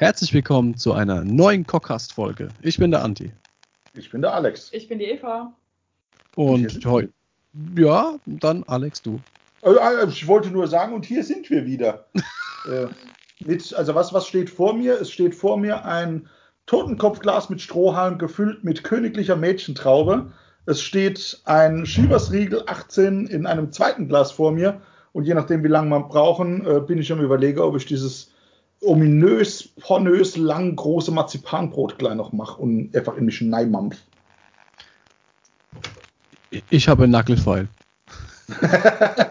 Herzlich willkommen zu einer neuen Cockcast-Folge. Ich bin der Anti. Ich bin der Alex. Ich bin die Eva. Und heute. Ja, dann Alex, du. Also, ich wollte nur sagen, und hier sind wir wieder. äh, mit, also was, was steht vor mir? Es steht vor mir ein Totenkopfglas mit Strohhalm gefüllt mit königlicher Mädchentraube. Es steht ein Schiebersriegel 18 in einem zweiten Glas vor mir. Und je nachdem, wie lange wir brauchen, äh, bin ich am überlegen, ob ich dieses ominös, pornös, lang große Marzipanbrot gleich noch mache und einfach in mich hineinmampf. Ich habe einen Nackelfeil.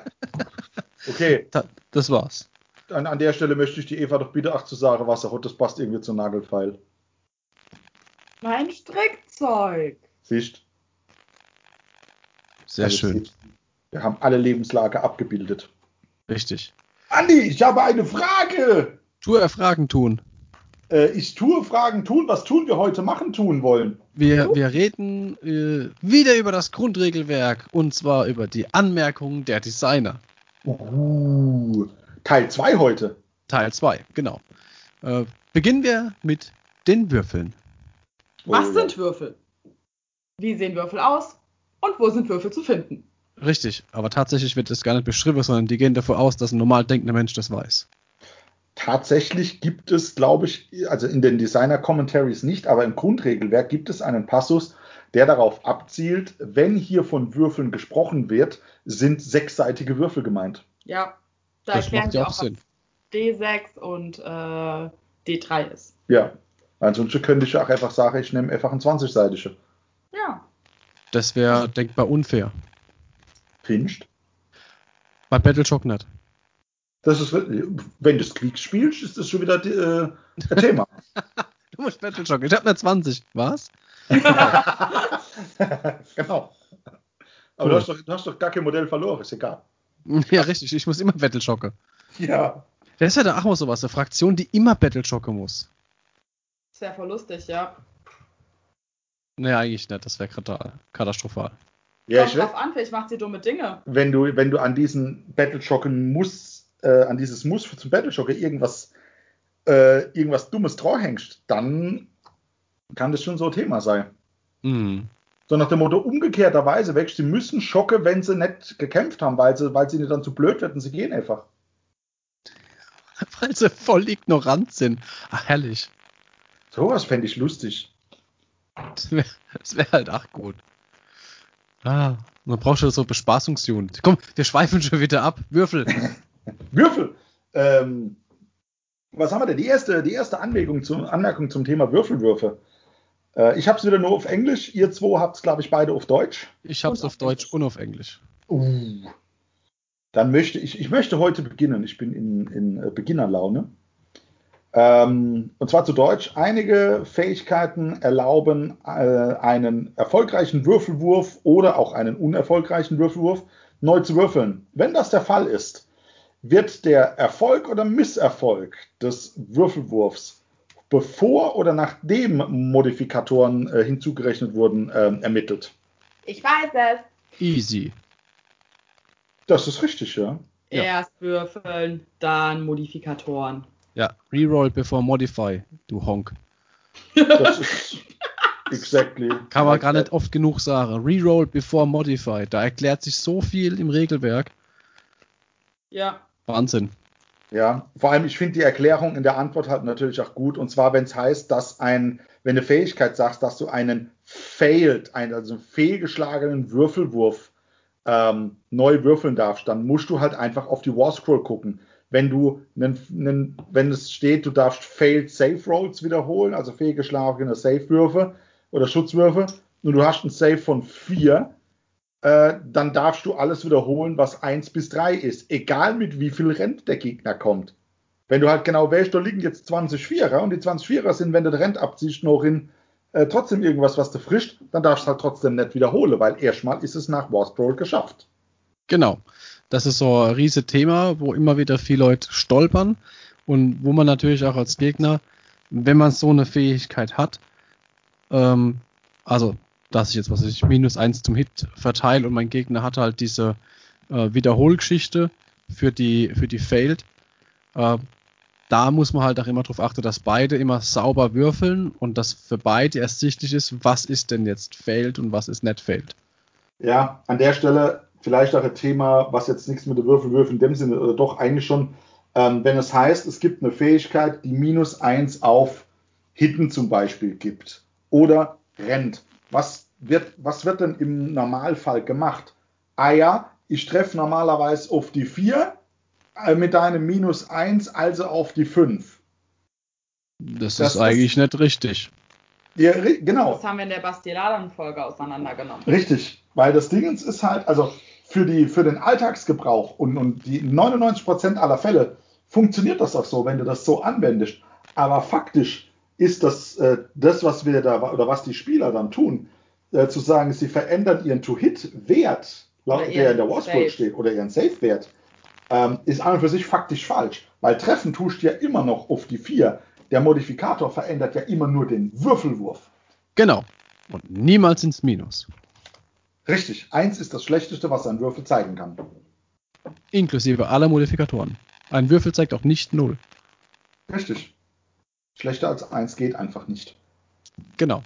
okay. Da, das war's. An, an der Stelle möchte ich die Eva doch bitte ach zu sagen, was auch das passt irgendwie zum Nagelfeil. Mein Strickzeug. Siehst? Sehr Also, schön. siehst, Wir haben alle Lebenslage abgebildet. Richtig. Andi, ich habe eine Frage. Tour Fragen tun. Äh, ich tue Fragen tun. Was tun wir heute machen tun wollen? Wir, wir reden äh, wieder über das Grundregelwerk und zwar über die Anmerkungen der Designer. Uh, Teil 2 heute. Teil 2, genau. Äh, beginnen wir mit den Würfeln. Was Oh, sind Würfel? Wie sehen Würfel aus? Und wo sind Würfel zu finden? Richtig, aber tatsächlich wird das gar nicht beschrieben, sondern die gehen davon aus, dass ein normal denkender Mensch das weiß. Tatsächlich gibt es, glaube ich, also in den Designer Commentaries nicht, aber im Grundregelwerk gibt es einen Passus, der darauf abzielt, wenn hier von Würfeln gesprochen wird, sind sechsseitige Würfel gemeint. Ja, da das erklären sie auch, auch was Sinn. D6 und äh, D3 ist. Ja. Ansonsten könnte ich auch einfach sagen, ich nehme einfach ein 20-seitige. Ja. Das wäre denkbar unfair. Finscht. Bei Battleshock nicht. Das ist, wenn du es Quick spielst, ist das schon wieder äh, ein Thema. Du musst Battleshock. Ich habe eine 20. Was? genau. Aber Cool. du, hast doch, du hast doch gar kein Modell verloren, ist egal. Ja, richtig. Ich muss immer Battleshocke. Ja. Das ist ja da auch mal sowas. Eine Fraktion, die immer Battleshocke muss. Das wäre voll lustig, ja. Nee, eigentlich nicht. Das wäre katastrophal. Ja, Kommt ich drauf an, vielleicht macht sie dumme Dinge. wenn du, wenn du an diesen Battleshocken muss, äh, an dieses Muss zum Battleshocker irgendwas, äh, irgendwas Dummes hängst, dann kann das schon so ein Thema sein. Mhm. So nach dem Motto, umgekehrterweise weg, sie müssen schocke, wenn sie nicht gekämpft haben, weil sie, weil sie nicht dann zu blöd werden, sie gehen einfach. Weil sie voll ignorant sind. Ach, herrlich. Sowas fände ich lustig. Das wäre wär halt auch gut. Ah, man braucht schon so Bespaßungsunit. Komm, wir schweifen schon wieder ab. Würfel. Würfel. Ähm, was haben wir denn? Die erste, die erste Anmerkung zum, Anmerkung zum Thema Würfelwürfe. Äh, ich habe es wieder nur auf Englisch. Ihr zwei habt es, glaube ich, beide auf Deutsch. Ich hab's Und auf auf Deutsch Englisch. und auf Englisch. Uh. Dann möchte ich, ich möchte heute beginnen. Ich bin in, in äh, Beginnerlaune. Ähm, und zwar zu Deutsch. Einige Fähigkeiten erlauben äh, einen erfolgreichen Würfelwurf oder auch einen unerfolgreichen Würfelwurf neu zu würfeln. Wenn das der Fall ist, wird der Erfolg oder Misserfolg des Würfelwurfs bevor oder nachdem Modifikatoren äh, hinzugerechnet wurden, ähm, ermittelt. Ich weiß es. Easy. Das ist richtig, ja. Ja. Erst würfeln, dann Modifikatoren. Ja, Reroll before Modify, du Honk. Das ist exactly. Kann man gar nicht oft genug sagen. Reroll before Modify. Da erklärt sich so viel im Regelwerk. Ja. Wahnsinn. Ja, vor allem, ich finde die Erklärung in der Antwort halt natürlich auch gut. Und zwar, wenn es heißt, dass ein, wenn eine Fähigkeit sagst, dass du einen failed, einen, also einen fehlgeschlagenen Würfelwurf ähm, neu würfeln darfst, dann musst du halt einfach auf die War Scroll gucken. Wenn du, einen, einen, wenn es steht, du darfst failed Save Rolls wiederholen, also fehlgeschlagene Save-Würfe oder Schutzwürfe, und du hast einen Save von 4, äh, dann darfst du alles wiederholen, was 1 bis 3 ist, egal mit wie viel Rent der Gegner kommt. Wenn du halt genau weißt, da liegen jetzt 20 Vierer und die 20 Vierer sind, wenn du den Rent abziehst, noch in äh, trotzdem irgendwas, was du frischt, dann darfst du halt trotzdem nicht wiederholen, weil erstmal ist es nach War Scroll geschafft. Genau. Das ist so ein riese Thema, wo immer wieder viele Leute stolpern und wo man natürlich auch als Gegner, wenn man so eine Fähigkeit hat, ähm, also dass ich jetzt, was ich, minus eins zum Hit verteile und mein Gegner hat halt diese äh, Wiederholgeschichte für die, für die Failed, äh, da muss man halt auch immer darauf achten, dass beide immer sauber würfeln und dass für beide ersichtlich ist, was ist denn jetzt failed und was ist nicht failed. Ja, an der Stelle vielleicht auch ein Thema, was jetzt nichts mit der Würfelwürfen in dem Sinne, oder doch eigentlich schon, ähm, wenn es heißt, es gibt eine Fähigkeit, die minus eins auf Hitten zum Beispiel gibt oder rennt. Was wird, was wird denn im Normalfall gemacht? Ah ja, ich treffe normalerweise auf die 4 äh, mit einem minus 1, also auf die 5. Das, Das ist eigentlich ist- nicht richtig. Ja, ri- genau. Das haben wir in der Bastiladen-Folge auseinandergenommen. Richtig, weil das Dingens ist halt, also für, die, für den Alltagsgebrauch und, und die 99% aller Fälle funktioniert das auch so, wenn du das so anwendest. Aber faktisch ist das, äh, das was wir da, oder was die Spieler dann tun, äh, zu sagen, sie verändern ihren To-Hit-Wert, der in der Save. steht, oder ihren Safe-Wert, ähm, ist an und für sich faktisch falsch. Weil treffen tust ja immer noch auf die 4. Der Modifikator verändert ja immer nur den Würfelwurf. Genau. Und niemals ins Minus. Richtig, eins ist das Schlechteste, was ein Würfel zeigen kann. Inklusive aller Modifikatoren. Ein Würfel zeigt auch nicht null. Richtig. Schlechter als eins geht einfach nicht. Genau.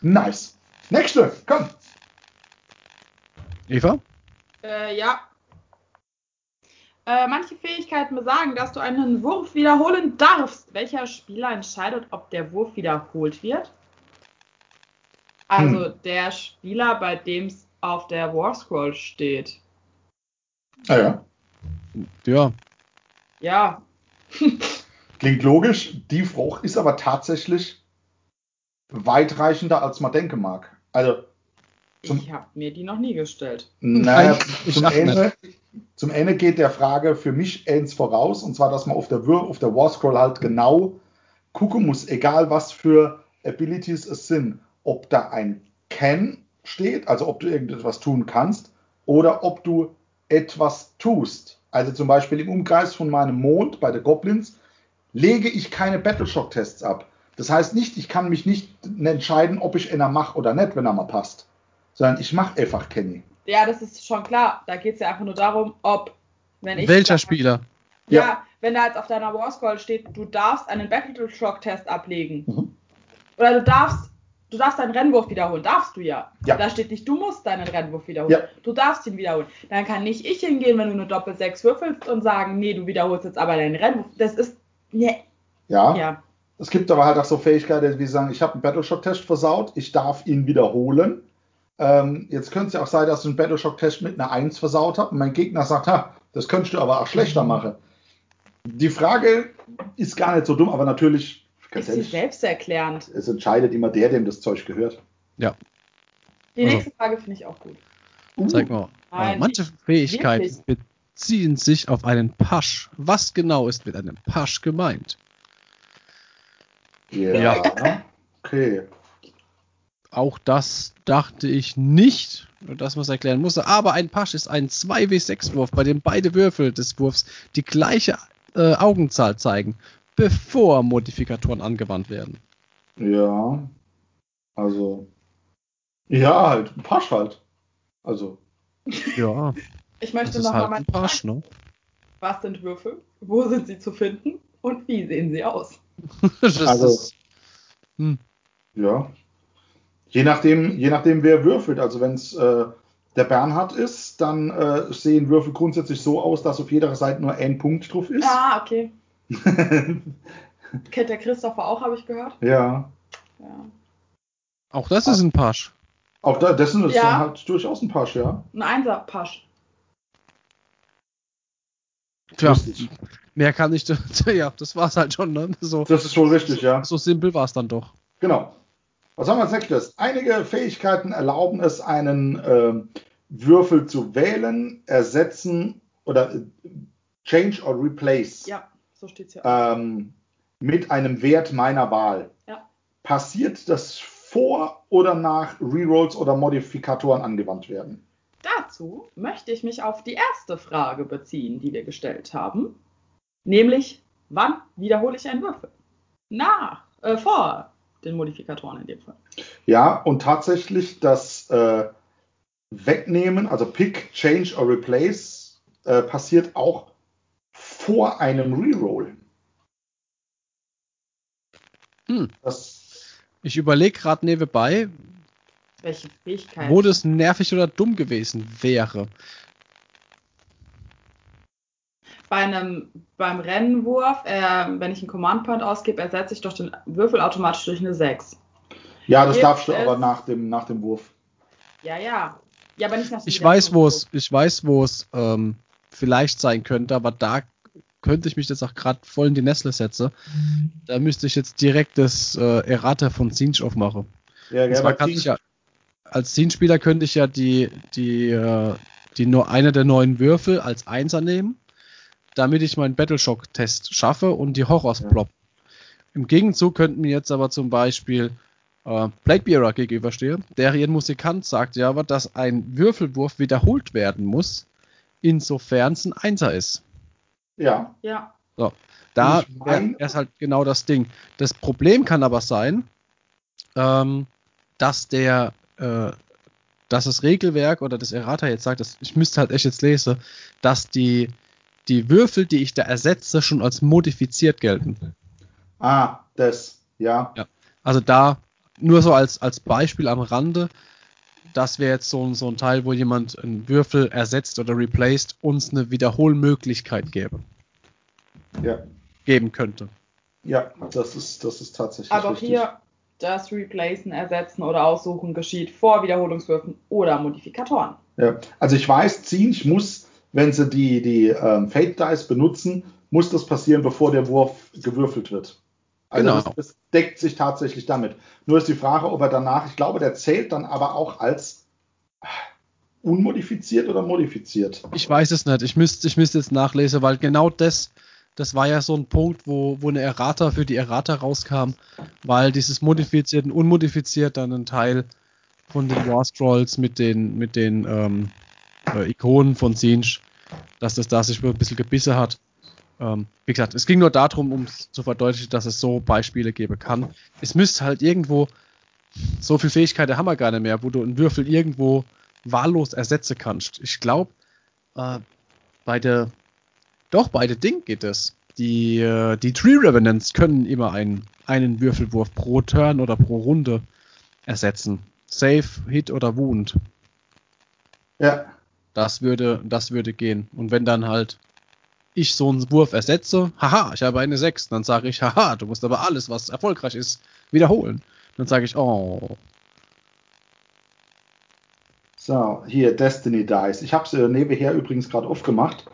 Nice. Nächste, komm. Eva? Äh, ja. Äh, manche Fähigkeiten besagen, dass du einen Wurf wiederholen darfst. Welcher Spieler entscheidet, ob der Wurf wiederholt wird? Also der Spieler, bei dem es auf der War Scroll steht. Ah ja. Ja. Ja, Klingt logisch. Die Frucht ist aber tatsächlich weitreichender, als man denken mag. Also, Zum- ich habe mir die noch nie gestellt. naja, zum, Ende, zum Ende geht der Frage für mich eins voraus, und zwar, dass man auf der, auf der War Scroll halt genau gucken muss, egal was für Abilities es sind, ob da ein Can steht, also ob du irgendetwas tun kannst, oder ob du etwas tust. Also zum Beispiel im Umkreis von meinem Mond bei den Goblins lege ich keine Battleshock-Tests ab. Das heißt nicht, ich kann mich nicht entscheiden, ob ich einer mache oder nicht, wenn er mal passt. Sondern ich mache einfach Kenny. Ja, das ist schon klar. Da geht es ja einfach nur darum, ob, wenn ich. Welcher Spieler? Ja, Ja. wenn da jetzt auf deiner War Scroll steht, du darfst einen Battleshock-Test ablegen. Mhm. Oder du darfst, du darfst deinen Rennwurf wiederholen. Darfst du ja. Ja. Da steht nicht, du musst deinen Rennwurf wiederholen. Ja. Du darfst ihn wiederholen. Dann kann nicht ich hingehen, wenn du eine Doppel-6 würfelst und sagen, nee, du wiederholst jetzt aber deinen Rennwurf. Das ist. Nee. Ja. Ja. Es gibt aber halt auch so Fähigkeiten, wie sagen, ich habe einen Battleshock-Test versaut, ich darf ihn wiederholen. Ähm, jetzt könnte es ja auch sein, dass ich einen Battleshock-Test mit einer 1 versaut habe und mein Gegner sagt, ha, das könntest du aber auch schlechter machen. Die Frage ist gar nicht so dumm, aber natürlich, Ist sie selbsterklärend. es entscheidet immer der, dem das Zeug gehört. Ja. Die Also- nächste Frage finde ich auch gut. Uh, Zeig mal. Nein, manche Fähigkeiten beziehen sich auf einen Pasch. Was genau ist mit einem Pasch gemeint? Ja. Okay. Auch das dachte ich nicht, dass man es erklären musste. Aber ein Pasch ist ein 2W6-Wurf, bei dem beide Würfel des Wurfs die gleiche äh, Augenzahl zeigen, bevor Modifikatoren angewandt werden. Ja. Also. Ja, halt. Ein Pasch halt. Also. Ja, Ich das möchte ist noch halt mal ne? Was sind Würfel? Wo sind sie zu finden? Und wie sehen sie aus? Das Also- ist, hm, Ja. Je nachdem, je nachdem, wer würfelt. Also wenn es äh, der Bernhard ist, dann äh, sehen Würfel grundsätzlich so aus, dass auf jeder Seite nur ein Punkt drauf ist. Ah, okay. Kennt der Christopher auch, habe ich gehört. ja. Ja. auch das ist ein Pasch. Auch da, dessen ist Ja. dann halt durchaus ein Pasch, ja. Ein Einser-Pasch. Tja, mehr kann ich. Ja, das war's halt schon, ne? So, Das ist wohl richtig, ja. so simpel war es dann doch. Genau. Was haben wir als nächstes? Einige Fähigkeiten erlauben es, einen ähm, Würfel zu wählen, ersetzen oder äh, change or replace Ja, so steht es ja. ähm, mit einem Wert meiner Wahl. Ja. Passiert das vor oder nach Rerolls oder Modifikatoren angewandt werden? Dazu möchte ich mich auf die erste Frage beziehen, die wir gestellt haben. Nämlich, wann wiederhole ich einen Würfel? Nach, äh, vor den Modifikatoren in dem Fall. Ja, und tatsächlich das äh, Wegnehmen, also Pick, Change or Replace, äh, passiert auch vor einem Reroll. Hm. Das, Ich überlege gerade nebenbei, Welche Fähigkeit? wo das nervig oder dumm gewesen wäre. Bei einem, beim Rennenwurf, äh, wenn ich einen Command Point ausgebe, ersetze ich doch den Würfel automatisch durch eine 6. ja, das Gibt darfst du aber nach dem, nach dem Wurf. Ja, ja. Ja, aber nicht nach dem Ich weiß, wo es, ich weiß, wo es ähm, vielleicht sein könnte, aber da könnte ich mich jetzt auch gerade voll in die Nestle setzen. Da müsste ich jetzt direkt das äh, Errata von Zinch aufmachen. Ja, ja, zwar kann ich ja, als Zinch-Spieler könnte ich ja die, die, äh, die nur eine der neuen Würfel als Einser nehmen, damit ich meinen Battleshock-Test schaffe und die Horrors Ja. plop. Im Gegenzug könnten mir jetzt aber zum Beispiel äh, Bladebearer gegenüberstehen, der ihren Musikant sagt ja aber, dass ein Würfelwurf wiederholt werden muss, insofern es ein Einser ist. ja, Ja. Da Ich es halt genau das Ding. Das Problem kann aber sein, ähm, dass der, äh, dass das Regelwerk oder das Errata jetzt sagt, dass, ich müsste halt echt jetzt lesen, dass die, die Würfel, die ich da ersetze, schon als modifiziert gelten. ah, das, ja, Also da nur so als, als Beispiel am Rande, das wäre jetzt so, ein- so ein Teil, wo jemand einen Würfel ersetzt oder replaced, uns eine Wiederholmöglichkeit gäbe, ja, geben könnte. ja, das ist, das ist tatsächlich Aber richtig. hier das Replacen, Ersetzen oder Aussuchen geschieht vor Wiederholungswürfen oder Modifikatoren. Ja. Also ich weiß, ziehen, ich muss, wenn sie die, die ähm, Fate Dice benutzen, muss das passieren, bevor der Wurf gewürfelt wird. Also Genau. das, das deckt sich tatsächlich damit. Nur ist die Frage, ob er danach, ich glaube, der zählt dann aber auch als unmodifiziert oder modifiziert. Ich weiß es nicht. Ich müsste ich müsste jetzt nachlesen, weil genau das, das war ja so ein Punkt, wo, wo eine Errata für die Errata rauskam, weil dieses modifiziert und unmodifiziert dann ein Teil von den War Scrolls mit den, mit den ähm, äh, Ikonen von Zinch, dass das da sich ein bisschen gebissen hat. Ähm, wie gesagt, es ging nur darum, um zu verdeutlichen, dass es so Beispiele geben kann. Es müsste halt irgendwo, so viel Fähigkeiten haben wir gar nicht mehr, wo du einen Würfel irgendwo wahllos ersetzen kannst. Ich glaube, äh, bei der, doch, bei der Ding geht es. Die, äh, die Tree Revenants können immer einen, einen Würfelwurf pro Turn oder pro Runde ersetzen. Save, Hit oder Wound. Ja, Das würde, das würde gehen. Und wenn dann halt ich so einen Wurf ersetze, haha, ich habe eine 6, dann sage ich, haha, du musst aber alles, was erfolgreich ist, wiederholen. Dann sage ich, oh, so, hier Destiny Dice. Ich habe es äh, nebenher übrigens gerade aufgemacht.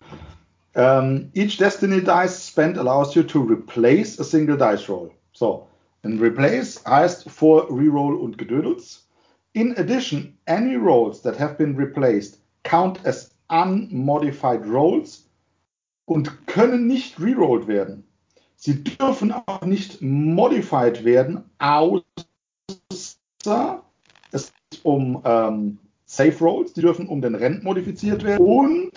Ähm, each Destiny Dice spent allows you to replace a single dice roll. So, ein Replace heißt vor Reroll und Gedödels. In addition, any rolls that have been replaced count as unmodified rolls und können nicht rerolled werden. Sie dürfen auch nicht modified werden, außer es geht um ähm, Safe Rolls, die dürfen um den Rent modifiziert werden und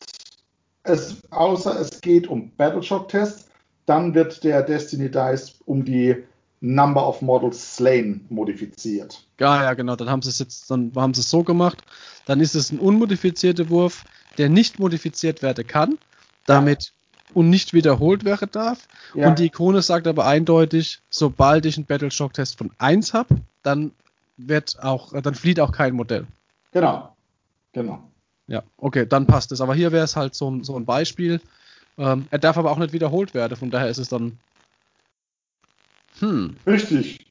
es, außer es geht um Battleshock Tests, dann wird der Destiny Dice um die Number of Models Slain modifiziert. Ja, ja, genau. Dann haben sie es jetzt, dann haben sie es so gemacht. Dann ist es ein unmodifizierter Wurf, der nicht modifiziert werden kann, damit und nicht wiederholt werden darf. Ja. Und die Ikone sagt aber eindeutig, sobald ich einen Battleshock-Test von 1 habe, dann wird auch, dann flieht auch kein Modell. Genau. Genau. Ja, okay, dann passt es. Aber hier wäre es halt so ein, so ein Beispiel. Ähm, er darf aber auch nicht wiederholt werden, von daher ist es dann. Hm, Richtig.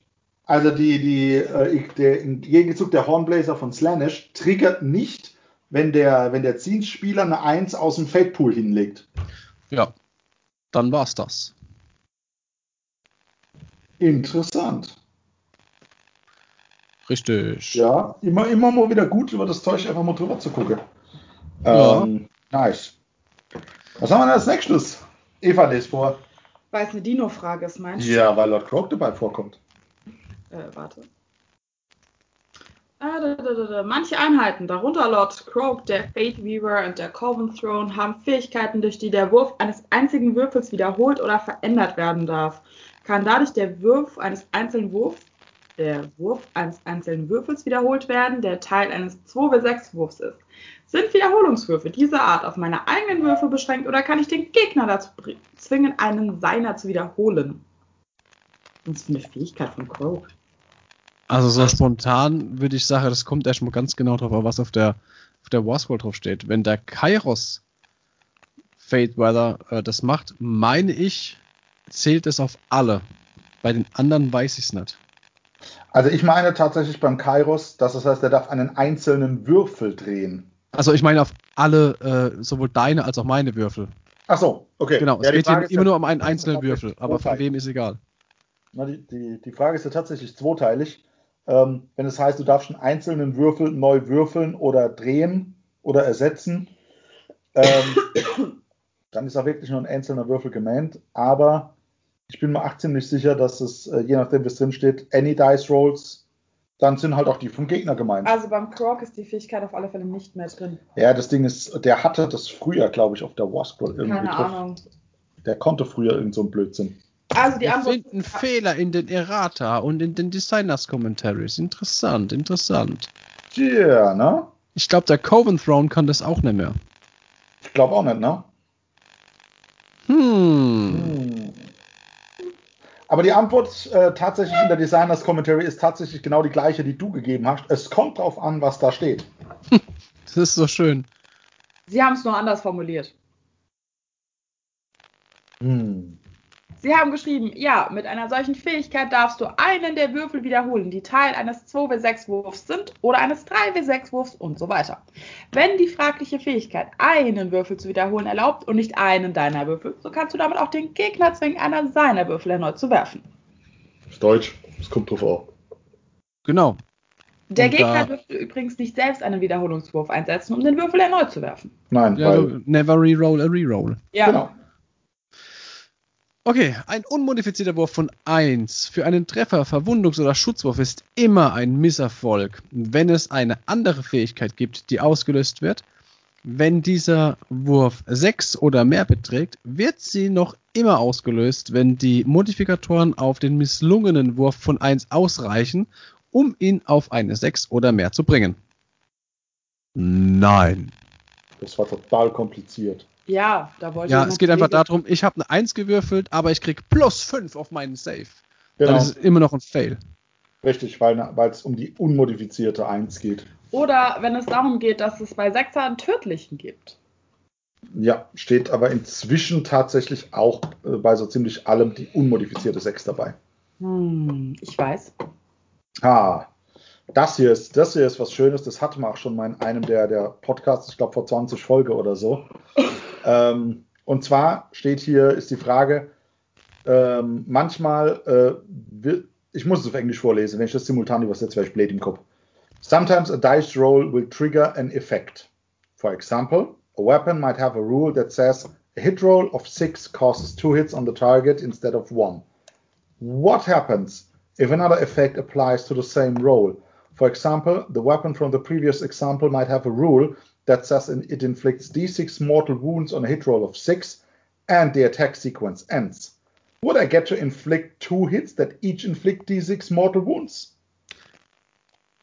Also die, die, äh, der, im Gegenzug der Hornblazer von Slanish triggert nicht, wenn der, wenn der Zinsspieler eine 1 aus dem Fate Pool hinlegt. ja. Dann war's das. Interessant. Richtig. Ja, immer, immer mal wieder gut über das Zeug einfach mal drüber zu gucken. Ja. Ähm, nice. Was haben wir denn als nächstes? Eva lest vor. Weil es eine Dino-Frage ist, meinst du? Ja, weil Lord Croak dabei vorkommt. Äh, warte. Ah, da, da, da, da. Manche Einheiten, darunter Lord Croak, der Fate Weaver und der Coven Throne, haben Fähigkeiten, durch die der Wurf eines einzigen Würfels wiederholt oder verändert werden darf. Kann dadurch der Wurf eines einzelnen Wurfs, der Wurf eines einzelnen Würfels wiederholt werden, der Teil eines 2W6-Wurfs ist. Sind Wiederholungswürfe dieser Art auf meine eigenen Würfe beschränkt oder kann ich den Gegner dazu zwingen, einen seiner zu wiederholen? Was ist für eine Fähigkeit von Croak? Also so spontan würde ich sagen, das kommt erstmal ganz genau drauf an, was auf der, auf der Warscroll drauf steht. Wenn der Kairos Fate Weather äh, das macht, meine ich, zählt es auf alle. Bei den anderen weiß ich es nicht. Also ich meine tatsächlich beim Kairos, dass das heißt, er darf einen einzelnen Würfel drehen. Also ich meine auf alle, äh, sowohl deine als auch meine Würfel. Ach so, okay. Genau, Ja, es geht hier immer ja- nur um einen einzelnen Würfel, aber von wem ist egal. Na, die, die, die Frage ist ja tatsächlich zweiteilig. Ähm, wenn es heißt, du darfst einen einzelnen Würfel neu würfeln oder drehen oder ersetzen, ähm, dann ist auch wirklich nur ein einzelner Würfel gemeint. Aber ich bin mir auch ziemlich sicher, dass es, äh, je nachdem, wie es drin steht, any dice rolls, dann sind halt auch die vom Gegner gemeint. Also beim Croak ist die Fähigkeit auf alle Fälle nicht mehr drin. Ja, das Ding ist, der hatte das früher, glaube ich, auf der Warscroll irgendwie Keine drauf. Ahnung. Der konnte früher irgend so einen Blödsinn. Also die Wir Antwort. finden Fehler in den Errata und in den Designers Commentaries. Interessant, interessant. Tja, ne? Ich glaube, der Coven Throne kann das auch nicht mehr. Ich glaube auch nicht, ne? Hm. Hm. Aber die Antwort äh, tatsächlich in der Designers Commentary ist tatsächlich genau die gleiche, die du gegeben hast. Es kommt drauf an, was da steht. Das ist so schön. Sie haben es nur anders formuliert. Sie haben geschrieben, ja, mit einer solchen Fähigkeit darfst du einen der Würfel wiederholen, die Teil eines 2W6-Wurfs sind oder eines 3W6-Wurfs und so weiter. Wenn die fragliche Fähigkeit, einen Würfel zu wiederholen, erlaubt und nicht einen deiner Würfel, so kannst du damit auch den Gegner zwingen, einer seiner Würfel erneut zu werfen. Ist Deutsch. Es kommt drauf an. Genau. Der Und Gegner dürfte übrigens nicht selbst einen Wiederholungswurf einsetzen, um den Würfel erneut zu werfen. Nein, Ja, weil. never reroll a reroll. Ja, Genau. Okay, ein unmodifizierter Wurf von 1 für einen Treffer, Verwundungs- oder Schutzwurf ist immer ein Misserfolg, wenn es eine andere Fähigkeit gibt, die ausgelöst wird. Wenn dieser Wurf 6 oder mehr beträgt, wird sie noch immer ausgelöst, wenn die Modifikatoren auf den misslungenen Wurf von 1 ausreichen, um ihn auf eine 6 oder mehr zu bringen. Nein. Das war total kompliziert. Ja, da wollte Ja, ich es geht einfach darum, ich habe eine 1 gewürfelt, aber ich krieg plus 5 auf meinen Save. Genau. Dann ist es immer noch ein Fail. Richtig, weil weil es um die unmodifizierte 1 geht. Oder wenn es darum geht, dass es bei Sechser einen tödlichen gibt. Ja, steht aber inzwischen tatsächlich auch äh, bei so ziemlich allem die unmodifizierte 6 dabei. Hm, ich weiß. Ah, das hier ist, das hier ist was Schönes. Das hatten wir auch schon mal in einem der, der Podcasts, ich glaube vor 20 Folge oder so. Ähm, und zwar steht hier, ist die Frage, ähm, manchmal, äh, ich muss es auf Englisch vorlesen, wenn ich das simultan übersetze, wäre ich blöd im Kopf. Sometimes a dice roll will trigger an effect. For example, a weapon might have a rule that says a hit roll of six causes two hits on the target instead of one. What happens if another effect applies to the same roll? For example, the weapon from the previous example might have a rule that says it inflicts d6 mortal wounds on a hit roll of 6 and the attack sequence ends. Would I get to inflict two hits that each inflict d6 mortal wounds?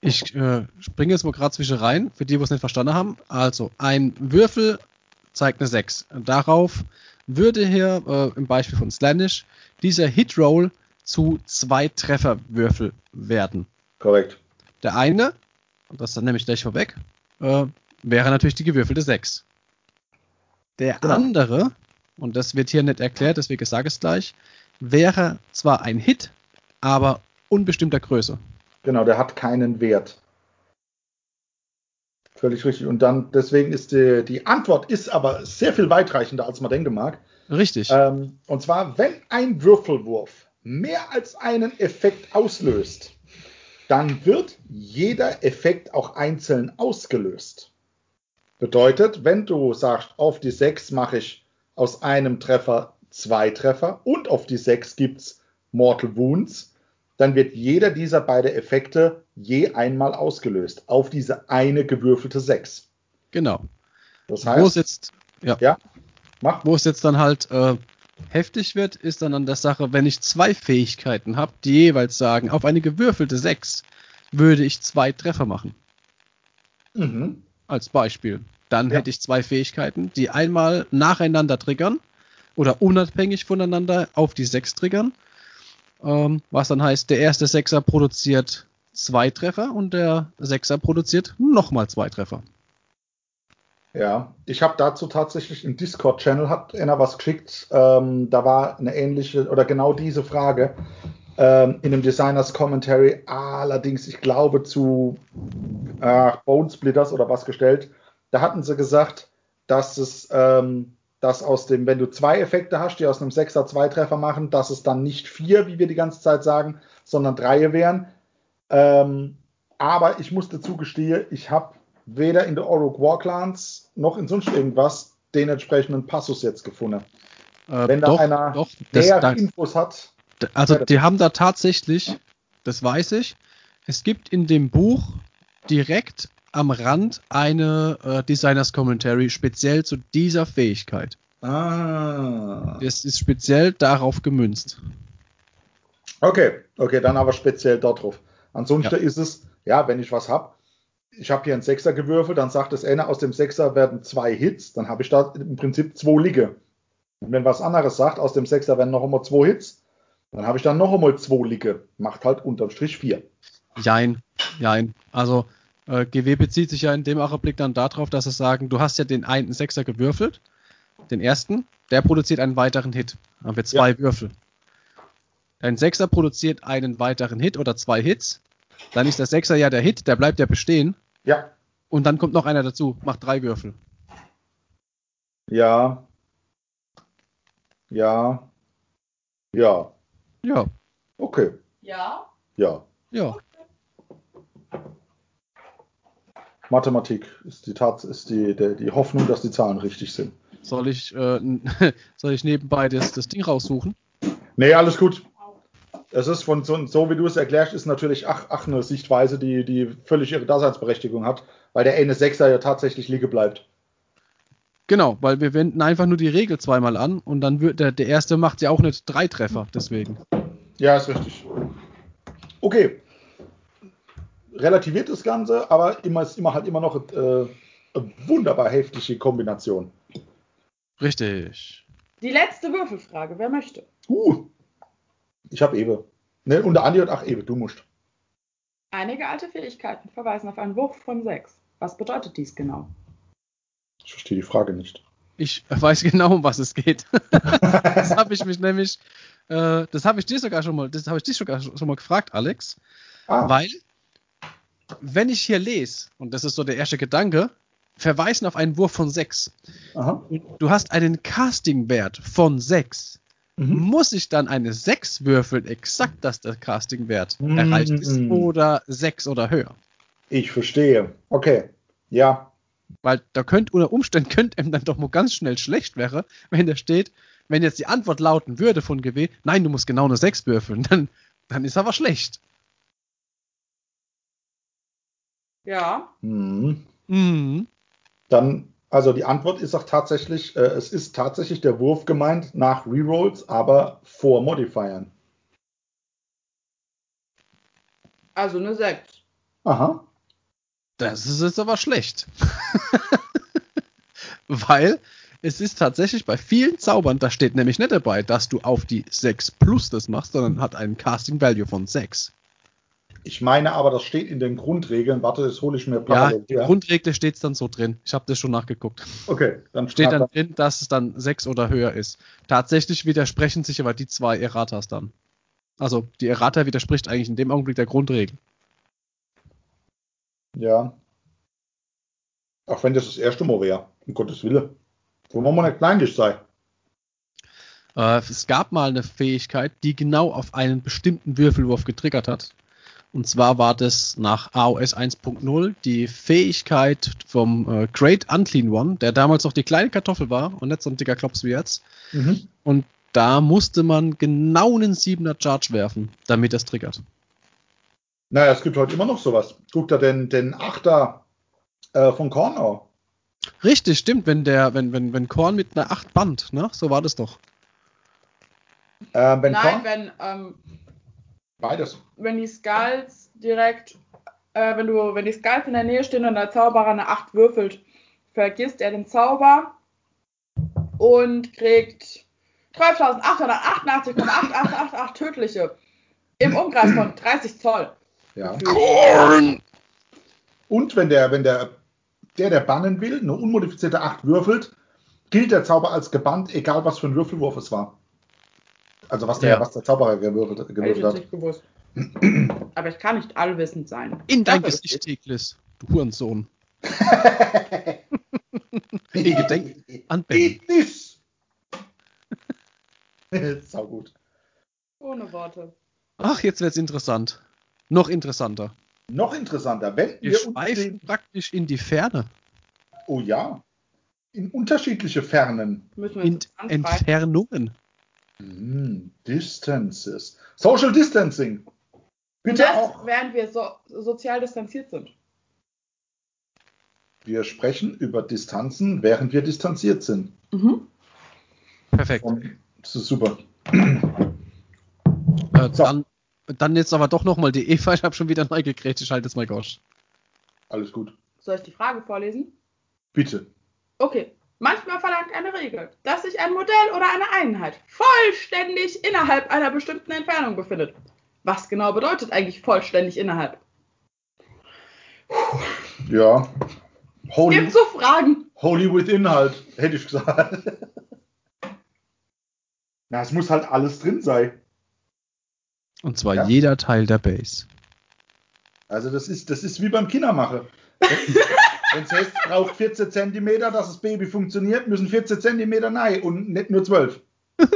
Ich äh, springe jetzt mal gerade zwischen rein, für die, die es nicht verstanden haben. Also, ein Würfel zeigt eine 6. Darauf würde hier äh, im Beispiel von Slanish dieser Hitroll zu zwei Trefferwürfel werden. Korrekt. Der eine, und das dann nämlich gleich vorweg, äh, wäre natürlich die gewürfelte 6. Der Genau. andere, und das wird hier nicht erklärt, deswegen sage ich es gleich, wäre zwar ein Hit, aber unbestimmter Größe. Genau, der hat keinen Wert. Völlig richtig. Und dann, deswegen ist die, die Antwort ist aber sehr viel weitreichender, als man denken mag. Richtig. Ähm, und zwar, wenn ein Würfelwurf mehr als einen Effekt auslöst, dann wird jeder Effekt auch einzeln ausgelöst. Bedeutet, wenn du sagst, auf die 6 mache ich aus einem Treffer zwei Treffer und auf die 6 gibt es Mortal Wounds, dann wird jeder dieser beiden Effekte je einmal ausgelöst auf diese eine gewürfelte 6. genau. Das Wo es heißt, jetzt, ja, ja, mach. wo es jetzt dann halt äh, heftig wird, ist dann an der Sache, wenn ich zwei Fähigkeiten habe, die jeweils sagen, auf eine gewürfelte 6 würde ich zwei Treffer machen. Mhm. Als Beispiel. Dann Ja. hätte ich zwei Fähigkeiten, die einmal nacheinander triggern oder unabhängig voneinander auf die 6 triggern. Ähm, was dann heißt, der erste Sechser produziert zwei Treffer und der Sechser produziert nochmal zwei Treffer. Ja, ich habe dazu tatsächlich im Discord-Channel hat einer was geschickt. Ähm, da war eine ähnliche oder genau diese Frage ähm, in einem Designers Commentary. Allerdings, ich glaube zu äh, Bone Splitters oder was gestellt. Da hatten sie gesagt, dass es ähm, dass aus dem, wenn du zwei Effekte hast, die aus einem Sechser zwei Treffer machen, dass es dann nicht vier, wie wir die ganze Zeit sagen, sondern drei wären. Ähm, aber ich muss dazu gestehen, ich habe weder in der Oruk War Clans noch in sonst irgendwas den entsprechenden Passus jetzt gefunden. Äh, Wenn da doch, einer doch, mehr da- Infos hat, Also die haben da tatsächlich, das weiß ich, es gibt in dem Buch direkt am Rand eine äh, Designers Commentary speziell zu dieser Fähigkeit. Ah. Es ist speziell darauf gemünzt. Okay, okay, dann aber speziell darauf. Ansonsten Ja. ist es, ja, wenn ich was hab, ich habe hier einen Sechser gewürfelt, dann sagt das eine, aus dem Sechser werden zwei Hits, dann habe ich da im Prinzip zwei Ligge. Und wenn was anderes sagt, aus dem Sechser werden noch einmal zwei Hits, dann habe ich dann noch einmal zwei Ligge. Macht halt unterm Strich vier. Jein, jein. Also äh, GW bezieht sich ja in dem Augenblick dann darauf, dass sie sagen, du hast ja den einen Sechser gewürfelt, den ersten, der produziert einen weiteren Hit. Dann haben wir zwei Würfel. Dein Sechser produziert einen weiteren Hit oder zwei Hits. Dann ist der Sechser ja der Hit, der bleibt ja bestehen. Ja, Und dann kommt noch einer dazu, macht drei Würfel. ja, ja, ja, Ja, okay, Ja. ja. ja. Mathematik ist die Tat, ist die, der, die Hoffnung, dass die Zahlen richtig sind. Soll ich, äh, soll ich nebenbei das, das Ding raussuchen? Nee, alles gut. Es ist von so, so wie du es erklärst, ist natürlich ach, ach eine Sichtweise, die, die völlig ihre Daseinsberechtigung hat, weil der eine Sechser ja tatsächlich liegen bleibt. Genau, weil wir wenden einfach nur die Regel zweimal an und dann wird der, der erste macht ja auch nicht drei Treffer, deswegen. Ja, ist richtig. Okay. Relativiert das Ganze, aber immer ist immer halt immer noch äh, eine wunderbar heftige Kombination. Richtig. Die letzte Würfelfrage, wer möchte? Uh, ich habe Ewe. Ne, und der Andi und ach Ewe, du musst. Einige alte Fähigkeiten verweisen auf einen Wurf von 6. Was bedeutet dies genau? Ich verstehe die Frage nicht. Ich weiß genau, um was es geht. das habe ich mich nämlich, äh, das habe ich dir sogar schon mal, das habe ich dich sogar schon mal gefragt, Alex, Ah, weil wenn ich hier lese, und das ist so der erste Gedanke, verweisen auf einen Wurf von 6 aha. und du hast einen Casting-Wert von 6, Mhm. muss ich dann eine 6 würfeln, exakt, dass der Casting-Wert Mhm. erreicht ist oder 6 oder höher. Ich verstehe. Okay. Ja. Weil da könnte unter Umständen könnte ihm dann doch mal ganz schnell schlecht wäre, wenn da steht, wenn jetzt die Antwort lauten würde von GW, nein, du musst genau eine 6 würfeln, dann, dann ist aber schlecht. Ja. Mhm. Mhm. Dann, also die Antwort ist auch tatsächlich, äh, es ist tatsächlich der Wurf gemeint nach Rerolls, aber vor Modifiern. Also eine 6. Aha. Das ist jetzt aber schlecht. Weil es ist tatsächlich bei vielen Zaubern, da steht nämlich nicht dabei, dass du auf die 6 plus das machst, sondern hat einen Casting Value von 6. Ich meine aber, das steht in den Grundregeln. Warte, das hole ich mir Ja, parallel in der her. Grundregel steht es dann so drin. Ich habe das schon nachgeguckt. Okay, dann Steht dann drin, dass es dann 6 oder höher ist. Tatsächlich widersprechen sich aber die zwei Erratas dann. Also die Errata widerspricht eigentlich in dem Augenblick der Grundregel. Ja. Auch wenn das das erste Mal wäre, um Gottes Willen. Wo man mal nicht kleinlich sei. Äh, es gab mal eine Fähigkeit, die genau auf einen bestimmten Würfelwurf getriggert hat. Und zwar war das nach AOS 1.0 die Fähigkeit vom äh, Great Unclean One, der damals noch die kleine Kartoffel war und nicht so ein dicker Klops wie jetzt. Mhm. Und da musste man genau einen 7er Charge werfen, damit das triggert. Naja, es gibt heute immer noch sowas. Guck da den, den Achter äh, von Cornau. Richtig, stimmt, wenn der, wenn, wenn, wenn Korn mit einer 8 band, ne? So war das doch. Äh, wenn Nein, Korn, wenn, ähm, beides. wenn die Skulls direkt, äh, wenn du, wenn die Skulls in der Nähe stehen und der Zauberer eine 8 würfelt, vergisst er den Zauber und kriegt 12.888,8888 tödliche. Im Umkreis von 30 Zoll. Ja. Korn! Und wenn der, wenn der, der, der bannen will, eine unmodifizierte 8 würfelt, gilt der Zauber als gebannt, egal was für ein Würfelwurf es war. Also was der, Ja. was der Zauberer gewürfelt, gewürfelt hat. nicht gewusst. Aber ich kann nicht allwissend sein. In dein Gesicht, Teglis, du Hurensohn. In Gedenk an Ben. Sau gut. Ohne Worte. Ach, jetzt wird's interessant. Noch interessanter. Noch interessanter, wenn Wir wir uns schweifen den, praktisch in die Ferne. oh ja, in unterschiedliche Fernen. Müssen wir In. Entfernungen. Hm, Distances. Social Distancing. Bitte Das, auch. während wir so, sozial distanziert sind. Wir sprechen über Distanzen, während wir distanziert sind. Mhm. Perfekt. Und das ist super. Äh, So. dann, dann jetzt aber doch nochmal die Eva. Ich habe schon wieder neu gekriegt. Ich halte jetzt mal Gosch. Alles gut. Soll ich die Frage vorlesen? Bitte. Okay. Manchmal verlangt eine Regel, dass sich ein Modell oder eine Einheit vollständig innerhalb einer bestimmten Entfernung befindet. Was genau bedeutet eigentlich vollständig innerhalb? Ja. Holy, Gibt so Fragen? holy with Inhalt, hätte ich gesagt. Na, es muss halt alles drin sein. Und zwar Ja. jeder Teil der Base. Also das ist, das ist wie beim Kindermache. Wenn es heißt, braucht 14 Zentimeter, dass das Baby funktioniert, müssen 14 Zentimeter nein und nicht nur 12. Ich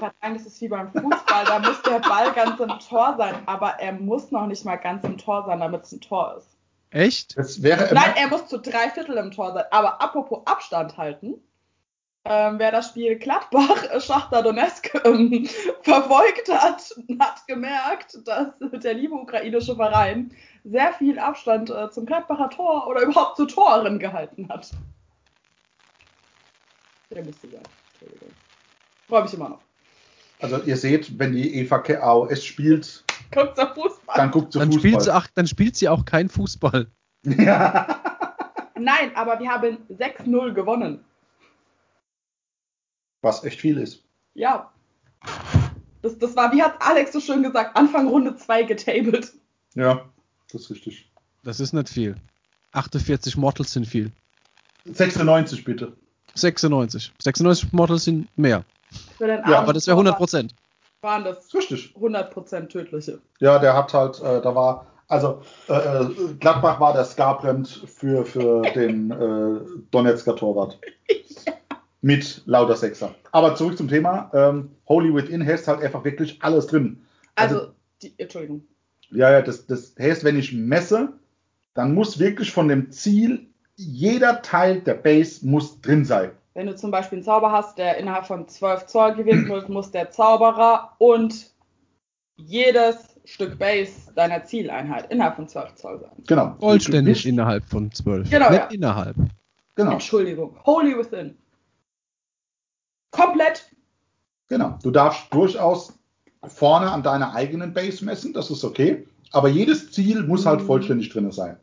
sagen, das ist wie beim Fußball, da muss der Ball ganz im Tor sein, aber er muss noch nicht mal ganz im Tor sein, damit es ein Tor ist. Echt? Das wäre Nein, er muss zu drei Viertel im Tor sein. Aber apropos Abstand halten, ähm, wer das Spiel Gladbach Schachtar Donetsk ähm, verfolgt hat, hat gemerkt, dass der liebe ukrainische Verein sehr viel Abstand äh, zum Gladbacher Tor oder überhaupt zu Toren gehalten hat. Der musste sein. Entschuldigung. Freue mich immer noch. Also ihr seht, wenn die Eva AOS spielt, Guckt zum Fußball. dann guckt sie Dann Fußball. spielt, sie auch, dann spielt sie auch kein Fußball. ja. Nein, aber wir haben 6-0 gewonnen. Was echt viel ist. Ja. Das, das war, wie hat Alex so schön gesagt, Anfang Runde 2 getabled. Ja, das ist richtig. Das ist nicht viel. 48 Mortals sind viel. 96 bitte. 96. 96 Mortals sind mehr. Für den Ja, Aber das wäre 100 Prozent. Waren das richtig. 100% tödliche. Ja, der hat halt, äh, da war, also äh, äh, Gladbach war der Skarbrand für, für den äh, Donetsker Torwart. Mit lauter Sechser. Aber zurück zum Thema. Ähm, Holy Within heißt halt einfach wirklich alles drin. Also, Also- die, Entschuldigung. Ja, ja, das, das heißt, wenn ich messe, dann muss wirklich von dem Ziel jeder Teil der Base muss drin sein. Wenn du zum Beispiel einen Zauber hast, der innerhalb von 12 Zoll gewählt wird, muss der Zauberer und jedes Stück Base deiner Zieleinheit innerhalb von 12 Zoll sein. Genau. Vollständig innerhalb von 12. Genau, Nicht ja. innerhalb. Genau, Entschuldigung. Holy Within. Komplett. genau. Du darfst durchaus vorne an deiner eigenen Base messen, das ist okay. Aber jedes Ziel muss halt Mhm. vollständig drin sein.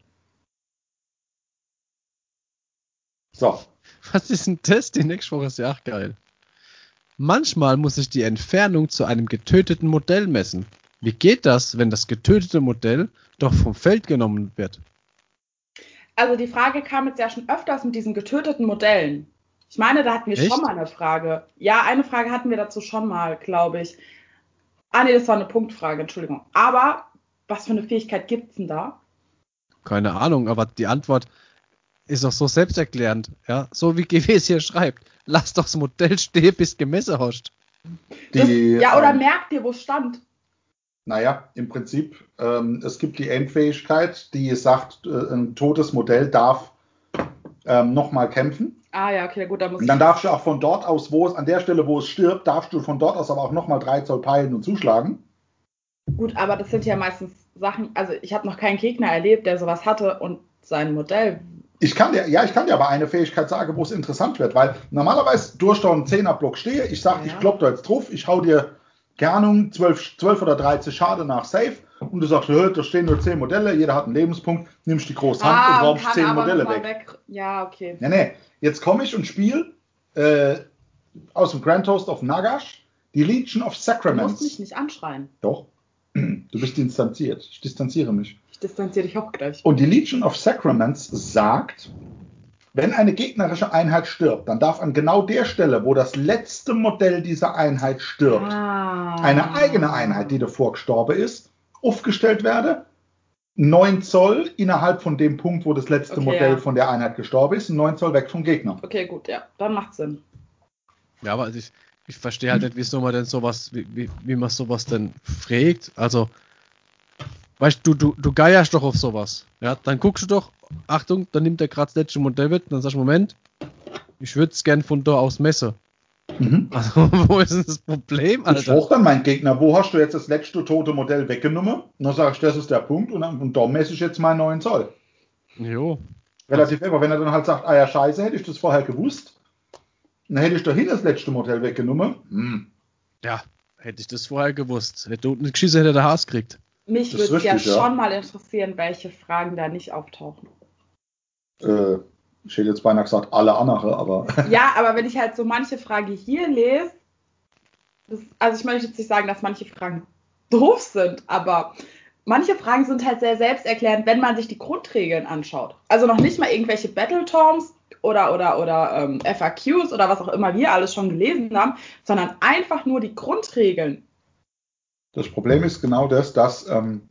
So, Was ist denn das? Die nächste Woche ist ja auch geil. Manchmal muss ich die Entfernung zu einem getöteten Modell messen. Wie geht das, wenn das getötete Modell doch vom Feld genommen wird? Also die Frage kam jetzt ja schon öfters mit diesen getöteten Modellen. Ich meine, da hatten wir Echt? schon mal eine Frage. Ja, eine Frage hatten wir dazu schon mal, glaube ich. Ah nee, das war eine Punktfrage, Entschuldigung. Aber was für eine Fähigkeit gibt's denn da? Keine Ahnung, aber die Antwort ist auch so selbsterklärend. Ja, so wie GW es hier schreibt. Lass doch das Modell stehen, bis gemessen hast. Das, ja, oder ähm, merkt ihr, wo es stand? Naja, im Prinzip, ähm, es gibt die Endfähigkeit, die sagt, äh, ein totes Modell darf ähm, nochmal kämpfen. Ah ja, okay, gut, da muss Und dann darfst du auch von dort aus, wo es, an der Stelle, wo es stirbt, darfst du von dort aus aber auch nochmal drei Zoll peilen und zuschlagen. Gut, aber das sind ja meistens Sachen, also ich habe noch keinen Gegner erlebt, der sowas hatte und sein Modell. Ich kann dir, ja, ich kann dir aber eine Fähigkeit sagen, wo es interessant wird, weil normalerweise durch da einen 10er Block stehe, ich sag, Ja. ich klopp da jetzt drauf, ich hau dir, keine Ahnung, 12, 12 oder 13 Schade nach Safe und du sagst, hör, da stehen nur 10 Modelle, jeder hat einen Lebenspunkt, nimmst die große Hand und und raubst Ah, kann 10 aber Modelle mal weg. Ja, okay. Nee, nee, jetzt komme ich und spiele äh, aus dem Grand Toast of Nagash die Legion of Du musst Sacraments. mich nicht anschreien. Doch. Du bist distanziert. Ich distanziere mich. Ich distanziere dich auch gleich. Und die Legion of Sacraments sagt, wenn eine gegnerische Einheit stirbt, dann darf an genau der Stelle, wo das letzte Modell dieser Einheit stirbt, Ah. eine eigene Einheit, die davor gestorben ist, aufgestellt werde. 9 Zoll innerhalb von dem Punkt, wo das letzte Okay, Modell ja. von der Einheit gestorben ist, 9 Zoll weg vom Gegner. Okay, gut, ja, dann macht Sinn. Ja, aber ich, ich verstehe halt nicht, wieso man denn sowas, wie, wie, wie man sowas denn fragt. Also, weißt du, du, du geierst doch auf sowas. Ja, dann guckst du doch, Achtung, dann nimmt der gerade das letzte Modell mit, dann sagst du, Moment, ich würde es gern von da aus messen. Mhm. Also, wo ist denn das Problem, Ich Alter? frage dann meinen Gegner, wo hast du jetzt das letzte tote Modell weggenommen? Und dann sage ich, das ist der Punkt und, dann, und da messe ich jetzt mal 9 Zoll. Jo. Relativ einfach. Wenn er dann halt sagt, ah ja, scheiße, hätte ich das vorher gewusst, dann hätte ich dahin das letzte Modell weggenommen. Hm. Ja, hätte ich das vorher gewusst. Hätte unten geschissen, hätte der Haas gekriegt. Mich würde ja, ja. schon mal interessieren, welche Fragen da nicht auftauchen. Äh, ich hätte jetzt beinahe gesagt, alle andere, aber Ja, aber wenn ich halt so manche Frage hier lese, das, also ich möchte jetzt nicht sagen, dass manche Fragen doof sind, aber manche Fragen sind halt sehr selbsterklärend, wenn man sich die Grundregeln anschaut. Also noch nicht mal irgendwelche Battle-Terms oder, oder, oder ähm, FAQs oder was auch immer wir alles schon gelesen haben, sondern einfach nur die Grundregeln. das Problem ist genau das, dass ähm,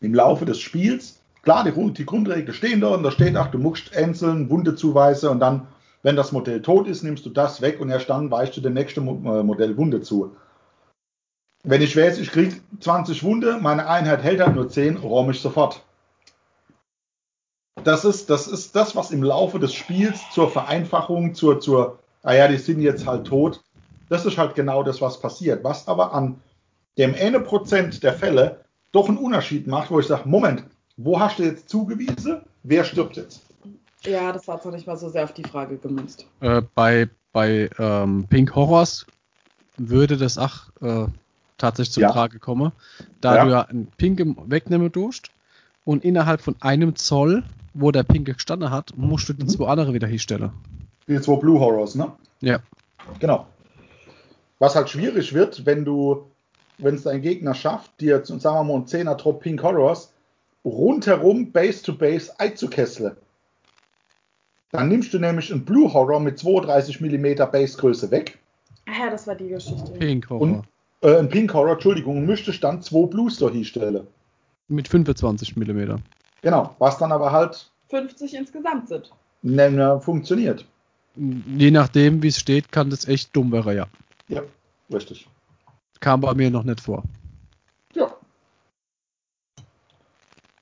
im Laufe des Spiels, klar, die, die Grundregeln stehen da und da steht, ach, du musst einzeln Wunde zuweisen und dann, wenn das Modell tot ist, nimmst du das weg und erst dann weichst du dem nächsten äh, Modell Wunde zu. Wenn ich weiß, ich kriege 20 Wunde, meine Einheit hält halt nur 10, räume ich sofort. Das ist, das ist das, was im Laufe des Spiels zur Vereinfachung, zur, zur, ah ja, die sind jetzt halt tot. Das ist halt genau das, was passiert. Was aber an dem eine Prozent der Fälle doch einen Unterschied macht, wo ich sage, Moment, wo hast du jetzt zugewiesen? Wer stirbt jetzt? Ja, das war noch nicht mal so sehr auf die Frage gemünzt. Äh, bei bei ähm, Pink Horrors würde das auch äh, tatsächlich zum Ja. Trage kommen, da Ja. du ja einen Pinke wegnehmen tust und innerhalb von einem Zoll, wo der Pinke gestanden hat, musst du die Mhm. zwei andere wieder hinstellen. Die zwei Blue Horrors, ne? Ja. Genau. Was halt schwierig wird, wenn du, wenn es dein Gegner schafft, dir, sagen wir mal, einen 10er Trop Pink Horrors rundherum Base to Base einzukesseln. Dann nimmst du nämlich einen Blue Horror mit 32 mm Basegröße weg. Ah ja, das war die Geschichte. Pink Horror. Und, äh, einen Pink Horror, Entschuldigung, und müsstest dann zwei Blues da hinstellen. Mit 25 mm. Genau, was dann aber halt 50 insgesamt sind. ne, ne, funktioniert. Je nachdem, wie es steht, kann das echt dumm werden, ja. Ja, richtig. Kam bei mir noch nicht vor.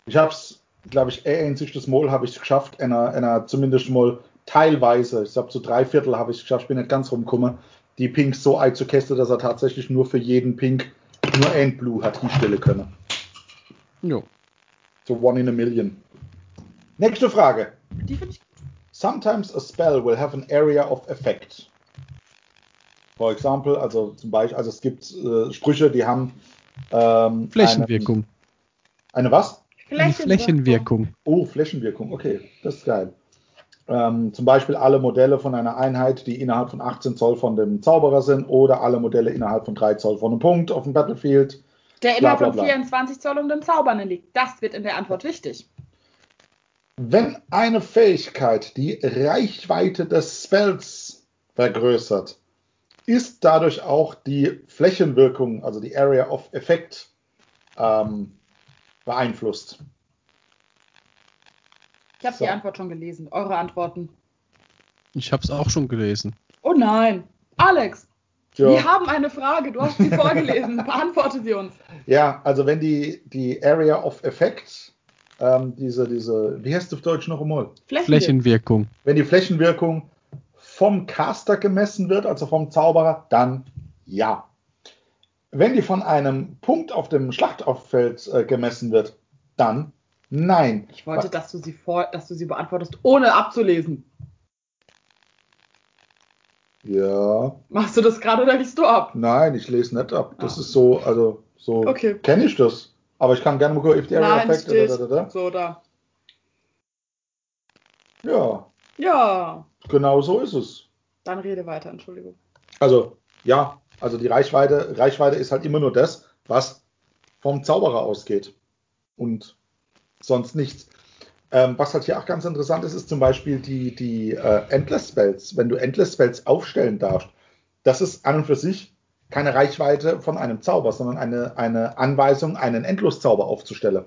Ich habe es, glaube ich, eh einzig Mal habe ich es geschafft, einer, einer zumindest mal teilweise, ich glaube, zu drei Viertel habe ich es geschafft, ich bin nicht ganz rumgekommen, die Pinks so einzukästen, dass er tatsächlich nur für jeden Pink nur ein Blue hat hinstellen können. Jo. So one in a million. Nächste Frage. Die finde ich Sometimes a spell will have an area of effect. For example, also zum Beispiel, also es gibt äh, Sprüche, die haben ähm, Flächenwirkung. Eine, eine was? Eine Flächenwirkung. Oh, Flächenwirkung, okay, das ist geil. Ähm, zum Beispiel alle Modelle von einer Einheit, die innerhalb von 18 Zoll von dem Zauberer sind, oder alle Modelle innerhalb von 3 Zoll von einem Punkt auf dem Battlefield. Der innerhalb von bla. 24 Zoll um den Zaubern liegt. Das wird in der Antwort wichtig. Wenn eine Fähigkeit die Reichweite des Spells vergrößert, ist dadurch auch die Flächenwirkung, also die Area of Effect, ähm, beeinflusst. Ich habe So. die Antwort schon gelesen. Eure Antworten. Ich habe es auch schon gelesen. Oh nein. Alex, Ja. wir haben eine Frage. Du hast sie vorgelesen. Beantworte sie uns. Ja, also wenn die, die Area of Effect, ähm, diese, diese, wie heißt es auf Deutsch noch einmal? Flächenwirkung. Wenn die Flächenwirkung vom Caster gemessen wird, also vom Zauberer, dann ja. Wenn die von einem Punkt auf dem Schlachtauffeld äh, gemessen wird, dann nein. Ich wollte, dass du sie vor, dass du sie beantwortest, ohne abzulesen. Ja, Machst du das gerade oder liest du ab? nein, ich lese nicht ab. Das Ah. ist so, also so Okay. kenne ich das. Aber ich kann gerne mal gucken, if the area effect. Da, da, da, so da. Ja, Ja, genau so ist es. dann rede weiter, Entschuldigung. Also, ja, also die Reichweite, Reichweite ist halt immer nur das, was vom Zauberer ausgeht. Und sonst nichts. Ähm, was halt hier auch ganz interessant ist, ist zum Beispiel die, die äh, Endless Spells. Wenn du Endless Spells aufstellen darfst, das ist an und für sich keine Reichweite von einem Zauber, sondern eine, eine Anweisung, einen Endloszauber aufzustellen.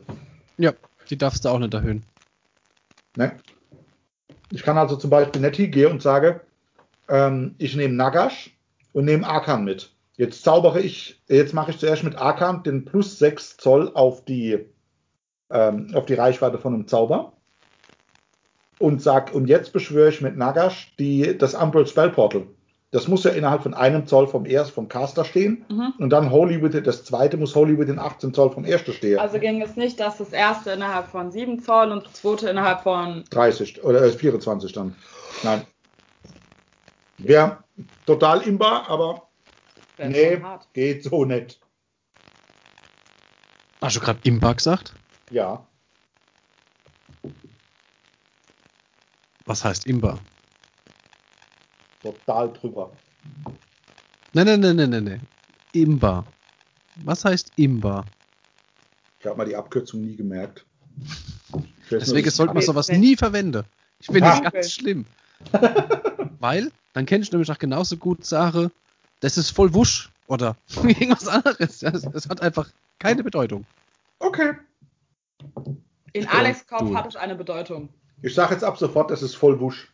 Ja, die darfst du auch nicht erhöhen. Ne? Ich kann also zum Beispiel nicht hingehen und sage, ähm, ich nehme Nagash und nehme Arkan mit. Jetzt zaubere ich, jetzt mache ich zuerst mit Arkan den plus 6 Zoll auf die, ähm, auf die Reichweite von einem Zauber. Und sag, und jetzt beschwöre ich mit Nagash die, das Umbral Spell Portal. Das muss ja innerhalb von einem Zoll vom erst vom Caster stehen. Mhm. Und dann Holy Within, das zweite muss Holy Within 18 Zoll vom ersten stehen. Also ging es nicht, dass das erste innerhalb von 7 Zoll und das zweite innerhalb von 30 oder äh, 24 dann. Nein. Wäre total imbar, aber nee, geht so nicht. Hast du gerade Imba gesagt? Ja. Was heißt Imba? Total drüber. Nein, nein, nein, nein, nein, nein. Imba. Was heißt Imba? Ich habe mal die Abkürzung nie gemerkt. Deswegen sollte man sowas nie verwenden. Ich finde das ganz schlimm. Weil, dann kennst du nämlich auch genauso gut Sache, das ist voll wusch oder irgendwas anderes. Das, das hat einfach keine Bedeutung. Okay. In Alex Kopf hat es eine Bedeutung. Ich sage jetzt ab sofort, das ist voll wusch.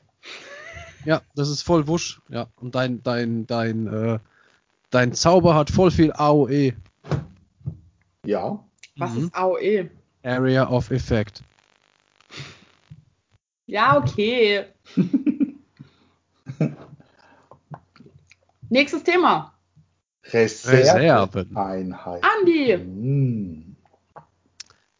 Ja, das ist voll wusch. Ja, und dein, dein, dein, äh, dein Zauber hat voll viel AOE. Ja. Was Mhm. ist AOE? Area of Effect. Ja, okay. Nächstes Thema. Reserveeinheit. Reserven. Andi. Hm.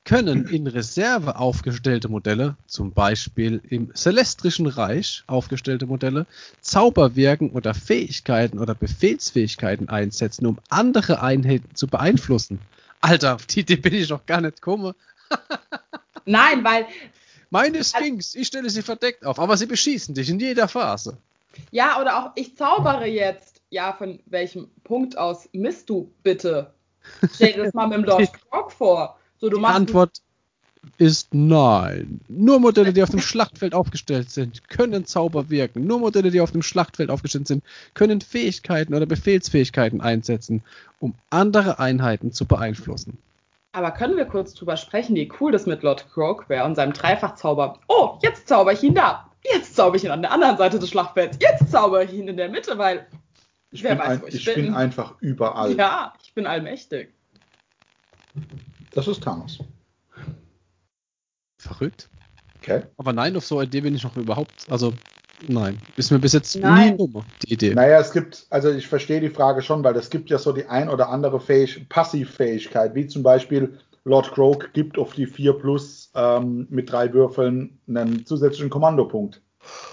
Können in Reserve aufgestellte Modelle, zum Beispiel im Celestrischen Reich aufgestellte Modelle, Zauberwirken oder Fähigkeiten oder Befehlsfähigkeiten einsetzen, um andere Einheiten zu beeinflussen? Alter, auf die Idee bin ich noch gar nicht gekommen. Nein, weil, Meine Sphinx, ich stelle sie verdeckt auf, aber sie beschießen dich in jeder Phase. ja, oder auch ich zaubere jetzt. Ja, von welchem Punkt aus misst du bitte? Stell dir das mal mit dem Lord Croc vor. So, du Die machst Antwort ist nein. Nur Modelle, die auf dem Schlachtfeld aufgestellt sind, können Zauber wirken. Nur Modelle, die auf dem Schlachtfeld aufgestellt sind, können Fähigkeiten oder Befehlsfähigkeiten einsetzen, um andere Einheiten zu beeinflussen. Aber können wir kurz drüber sprechen, wie cool das mit Lord Croak wäre und seinem Dreifachzauber? Oh, jetzt zauber ich ihn da. Jetzt zauber ich ihn an der anderen Seite des Schlachtfelds. Jetzt zauber ich ihn in der Mitte, weil Ich, bin, weiß, ein, ich ich bin. bin einfach überall. ja, ich bin allmächtig. Das ist Thanos. Verrückt. Okay. Aber nein, auf so eine Idee bin ich noch überhaupt. Also, nein. Ist mir bis jetzt Nein. nie die Idee. Naja, es gibt, also ich verstehe die Frage schon, weil es gibt ja so die ein oder andere Fähig Passivfähigkeit, wie zum Beispiel Lord Croak gibt auf die 4 Plus ähm, mit drei Würfeln einen zusätzlichen Kommandopunkt.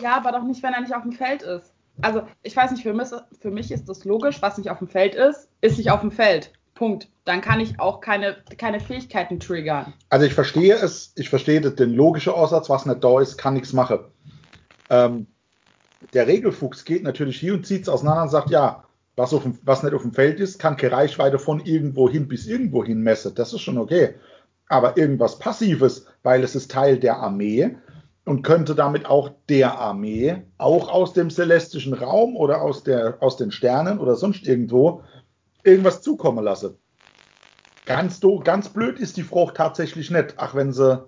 Ja, aber doch nicht, wenn er nicht auf dem Feld ist. Also, ich weiß nicht, für mich, für mich ist das logisch, was nicht auf dem Feld ist, ist nicht auf dem Feld. Punkt. Dann kann ich auch keine, keine Fähigkeiten triggern. Also ich verstehe es, ich verstehe den logischen Aussatz, was nicht da ist, kann nichts machen. Ähm, der Regelfuchs geht natürlich hier und zieht es auseinander und sagt, ja, was, auf dem, was nicht auf dem Feld ist, kann keine Reichweite von irgendwo hin bis irgendwo hin messen. Das ist schon okay. Aber irgendwas Passives, weil es ist Teil der Armee und könnte damit auch der Armee, auch aus dem celestischen Raum oder aus, der, aus den Sternen oder sonst irgendwo, irgendwas zukommen lassen. Ganz, do, ganz blöd ist die Frucht tatsächlich nicht, ach wenn sie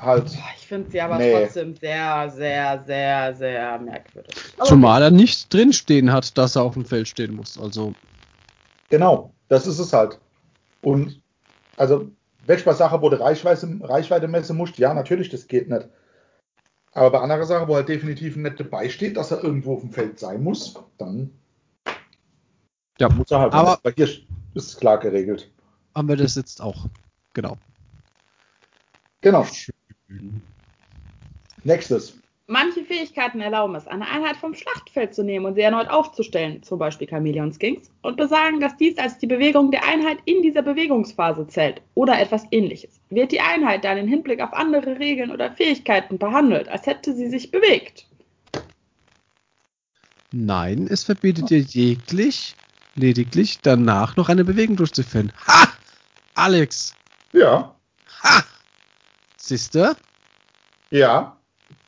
halt. Ich finde sie aber Nee. trotzdem sehr, sehr, sehr, sehr merkwürdig. Aber Zumal er nicht drinstehen hat, dass er auf dem Feld stehen muss. Also, Genau, das ist es halt. Und also, welche Sache, wo du Reichweite, Reichweite messen musst, ja, natürlich, das geht nicht. Aber bei anderer Sache, wo halt definitiv nicht dabei steht, dass er irgendwo auf dem Feld sein muss, dann ja, muss er halt. Aber- Aber hier ist es klar geregelt. haben wir das jetzt auch. Genau. Genau. Nächstes. Manche Fähigkeiten erlauben es, eine Einheit vom Schlachtfeld zu nehmen und sie erneut aufzustellen, zum Beispiel Chameleon Skinks, und besagen, dass dies als die Bewegung der Einheit in dieser Bewegungsphase zählt oder etwas ähnliches. Wird die Einheit dann im Hinblick auf andere Regeln oder Fähigkeiten behandelt, als hätte sie sich bewegt? Nein, es verbietet dir jeglich, lediglich danach noch eine Bewegung durchzuführen. Ha! Alex. Ja. Ha! Siehste, Ja.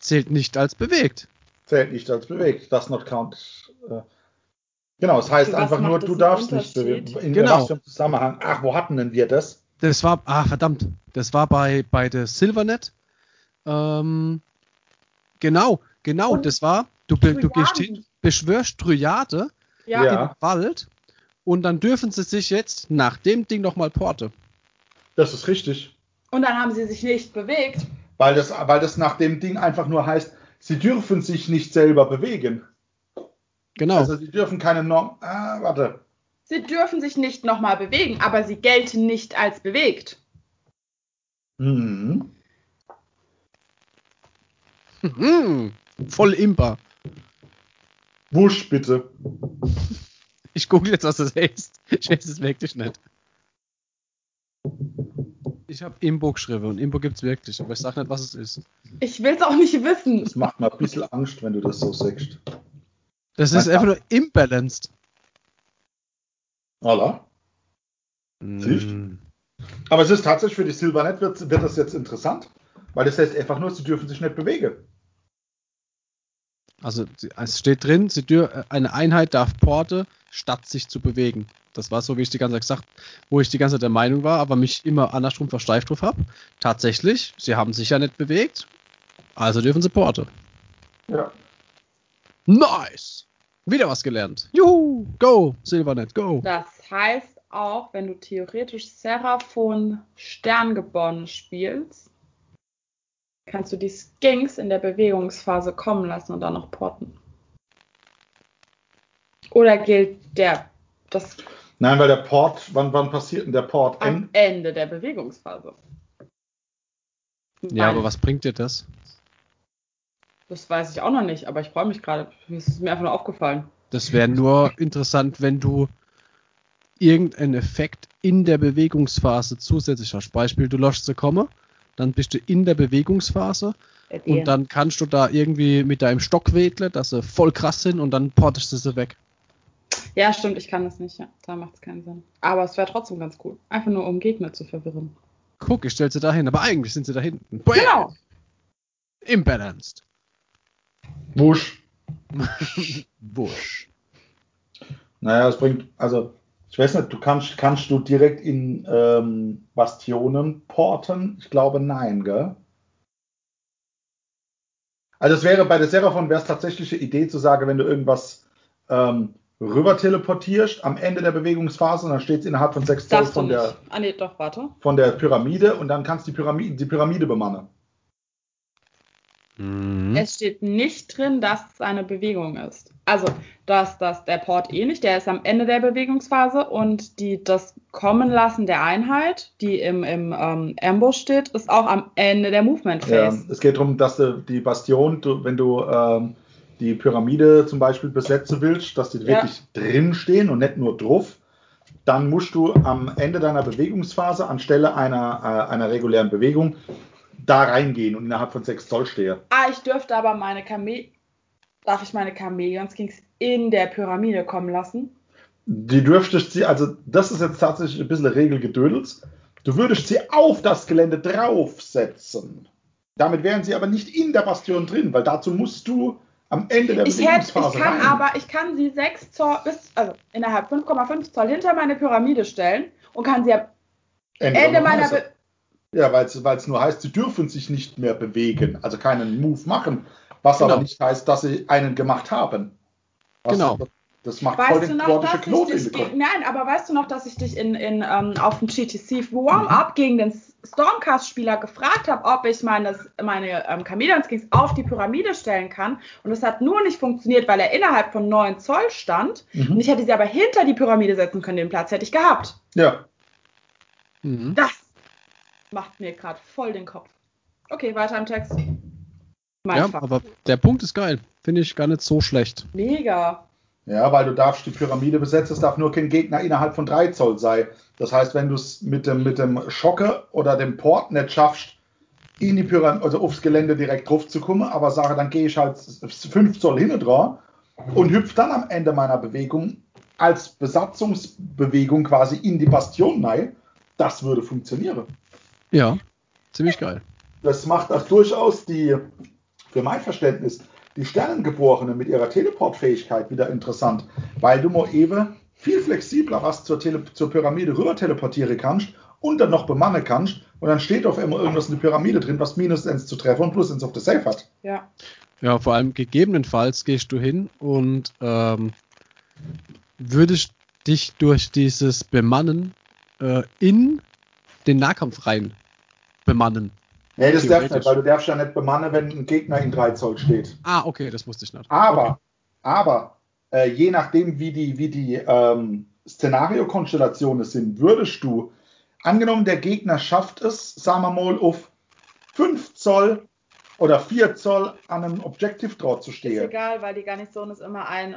Zählt nicht als bewegt. Zählt nicht als bewegt. Das not count. Äh, Genau, es heißt einfach nur, du darfst nicht bewegen. In Genau. was für einem Zusammenhang? Ach, wo hatten denn wir das? Das war, ah, verdammt, das war bei, bei der Silvernet. Ähm, genau, genau, Und das war, du, be- du hin, beschwörst Tryade Ja. Ja. im Wald und dann dürfen sie sich jetzt nach dem Ding nochmal porte. Das ist richtig. Und dann haben sie sich nicht bewegt. Weil das, weil das nach dem Ding einfach nur heißt, sie dürfen sich nicht selber bewegen. Genau. Also sie dürfen keine Norm. Ah, warte. Sie dürfen sich nicht nochmal bewegen, aber sie gelten nicht als bewegt. Mhm. Hm, voll imper. Wusch, bitte. Ich google jetzt, was das heißt. Ich weiß es wirklich nicht. Ich habe Imbo geschrieben und Imbo gibt's wirklich, aber ich sag nicht, was es ist. Ich will es auch nicht wissen. Das macht mir ein bisschen Angst, wenn du das so sagst. Das ist einfach nur imbalanced. Siehst? Mm. Aber es ist tatsächlich für die Silvernet wird, wird das jetzt interessant, weil das heißt einfach nur, sie dürfen sich nicht bewegen. Also es steht drin, sie dür eine Einheit darf porte, statt sich zu bewegen. Das war so, wie ich die ganze Zeit gesagt, wo ich die ganze Zeit der Meinung war, aber mich immer andersrum versteift drauf habe. Tatsächlich, sie haben sich ja nicht bewegt, also dürfen sie porte. Ja. Nice! Wieder was gelernt. Juhu! Go! Silvernet, go! Das heißt auch, wenn du theoretisch Seraphon Sterngeboren spielst, kannst du die Skinks in der Bewegungsphase kommen lassen und dann noch porten. Oder gilt der das Nein, weil der Port, wann, wann passiert denn der Port? am En- Ende der Bewegungsphase? Ja, Weil- aber was bringt dir das? Das weiß ich auch noch nicht, aber ich freue mich gerade. Es ist mir einfach nur aufgefallen. Das wäre nur interessant, wenn du irgendeinen Effekt in der Bewegungsphase zusätzlich hast. Beispiel, du lässt sie kommen, dann bist du in der Bewegungsphase und dann kannst du da irgendwie mit deinem Stock wedeln, dass sie voll krass sind und dann portest du sie weg. Ja, stimmt, ich kann das nicht. Ja, da macht es keinen Sinn. Aber es wäre trotzdem ganz cool. Einfach nur, um Gegner zu verwirren. Guck, ich stell sie da hin, aber eigentlich sind sie da hinten. Bam! Genau. Imbalanced. Wusch. Wusch. Naja, es bringt, also, ich weiß nicht, du kannst, kannst du direkt in ähm, Bastionen porten? Ich glaube, nein, gell? Also es wäre bei der Seraphon wäre es tatsächlich eine Idee zu sagen, wenn du irgendwas ähm, rüber teleportierst am Ende der Bewegungsphase und dann steht es innerhalb von sechs Zoll von der, Ah, nee, doch, warte. von der Pyramide und dann kannst du die Pyramide, die Pyramide bemannen. Mhm. Es steht nicht drin, dass es eine Bewegung ist. Also, dass das der Port eh nicht, der ist am Ende der Bewegungsphase und die, das Kommen lassen der Einheit, die im, im ähm, Ambush steht, ist auch am Ende der Movement Ja, Phase. es geht darum, dass du die Bastion, du, wenn du ähm, die Pyramide zum Beispiel besetzen willst, dass die Ja. wirklich drin stehen und nicht nur drauf, dann musst du am Ende deiner Bewegungsphase anstelle einer, äh, einer regulären Bewegung da reingehen und innerhalb von 6 Zoll stehen. Ah, ich dürfte aber meine Chame darf ich meine Chameleons Kings in der Pyramide kommen lassen? Die dürftest sie, also das ist jetzt tatsächlich ein bisschen Regelgedödels, du würdest sie auf das Gelände draufsetzen. Damit wären sie aber nicht in der Bastion drin, weil dazu musst du am Ende der Ich, hätte, ich Bewegungsphase kann rein. aber, ich kann sie 6 Zoll, bis, also innerhalb 5,5 Zoll hinter meine Pyramide stellen und kann sie am Ende, Ende meiner. Be Ja, weil es nur heißt, sie dürfen sich nicht mehr bewegen, also keinen Move machen, was Genau. aber nicht heißt, dass sie einen gemacht haben. Was, Genau. Das macht voll Weißt du den noch, gordischen dass ich Knoten in dich, ge- nein, aber weißt du noch, dass ich dich in, in, ähm, auf dem GTC Warm-Up Mhm. gegen den Stormcast-Spieler gefragt habe, ob ich meine, meine ähm, Chameleon Kings auf die Pyramide stellen kann. Und es hat nur nicht funktioniert, weil er innerhalb von 9 Zoll stand. Und Mhm. ich hätte sie aber hinter die Pyramide setzen können, den Platz hätte ich gehabt. Ja, Mhm. Das macht mir gerade voll den Kopf. Okay, weiter im Text. Mein Ja, Fuck. aber der Punkt ist geil. Finde ich gar nicht so schlecht. Mega. ja, weil du darfst die Pyramide besetzen, es darf nur kein Gegner innerhalb von 3 Zoll sein. Das heißt, wenn du es mit dem, mit dem Schocke oder dem Port nicht schaffst, in die Pyramide, also aufs Gelände direkt drauf zu kommen, aber sage, dann gehe ich halt 5 Zoll hinten dran und hüpfe dann am Ende meiner Bewegung als Besatzungsbewegung quasi in die Bastion rein, Das würde funktionieren. Ja, ziemlich geil. Das macht auch durchaus die, für mein Verständnis, die Sternengeborenen mit ihrer Teleportfähigkeit wieder interessant, weil du mal eben viel flexibler was zur, Tele zur Pyramide rüber teleportieren kannst und dann noch bemannen kannst und dann steht auf einmal irgendwas in der Pyramide drin, was minus 1 zu treffen und plus 1 auf der Safe hat. Ja. Ja, vor allem gegebenenfalls gehst du hin und ähm, würdest dich durch dieses Bemannen äh, in den Nahkampf rein bemannen. Nee, das darfst du nicht, weil du darfst ja nicht bemannen, wenn ein Gegner in 3 Zoll steht. Ah, okay, das wusste ich nicht. Aber, Okay. aber, äh, je nachdem, wie die, wie die ähm, Szenariokonstellationen sind, würdest du, angenommen, der Gegner schafft es, sagen wir mal, auf 5 Zoll oder 4 Zoll an einem Objective Draw zu Ist stehen. egal, weil die Garnison ist immer ein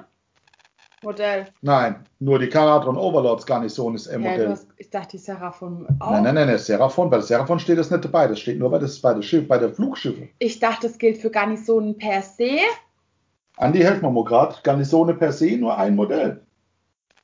Modell. Nein, nur die Karatron Overlords Garnison ist M-Modell. hast, ich dachte, die Seraphon auch. Nein, nein, nein, nein, Seraphon, bei der Seraphon steht das nicht dabei, das steht nur bei, das, bei, der Schiff, bei der Flugschiffe. Ich dachte, es gilt für Garnisonen per se. Andi, helf mir mal gerade, Garnisone per se nur ein Modell.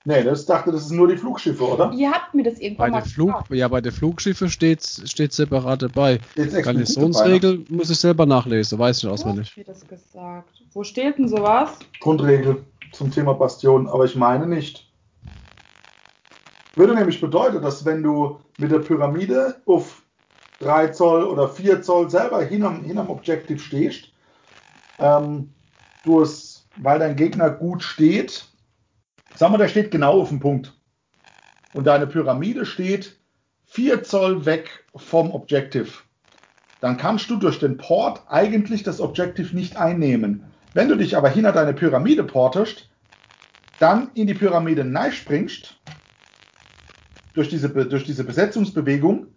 Nee, das dachte, das ist nur die Flugschiffe, oder? Ihr habt mir das Bei irgendwann mal der Flug, gesagt. ja, bei der Flugschiffe steht steht separat dabei. Explizit dabei, ne? Garnisonsregel muss ich selber nachlesen, weiß ich auswendig. mir das gesagt. Wo steht denn sowas? Grundregel zum Thema Bastion, aber ich meine nicht. Würde nämlich bedeuten, dass wenn du mit der Pyramide auf 3 Zoll oder 4 Zoll selber hinterm, hinterm Objective stehst, ähm, du es, weil dein Gegner gut steht, sagen wir, der steht genau auf dem Punkt. Und deine Pyramide steht 4 Zoll weg vom Objective. Dann kannst du durch den Port eigentlich das Objective nicht einnehmen. Wenn du dich aber hinter deine Pyramide portest, dann in die Pyramide springst, durch diese, durch diese Besetzungsbewegung,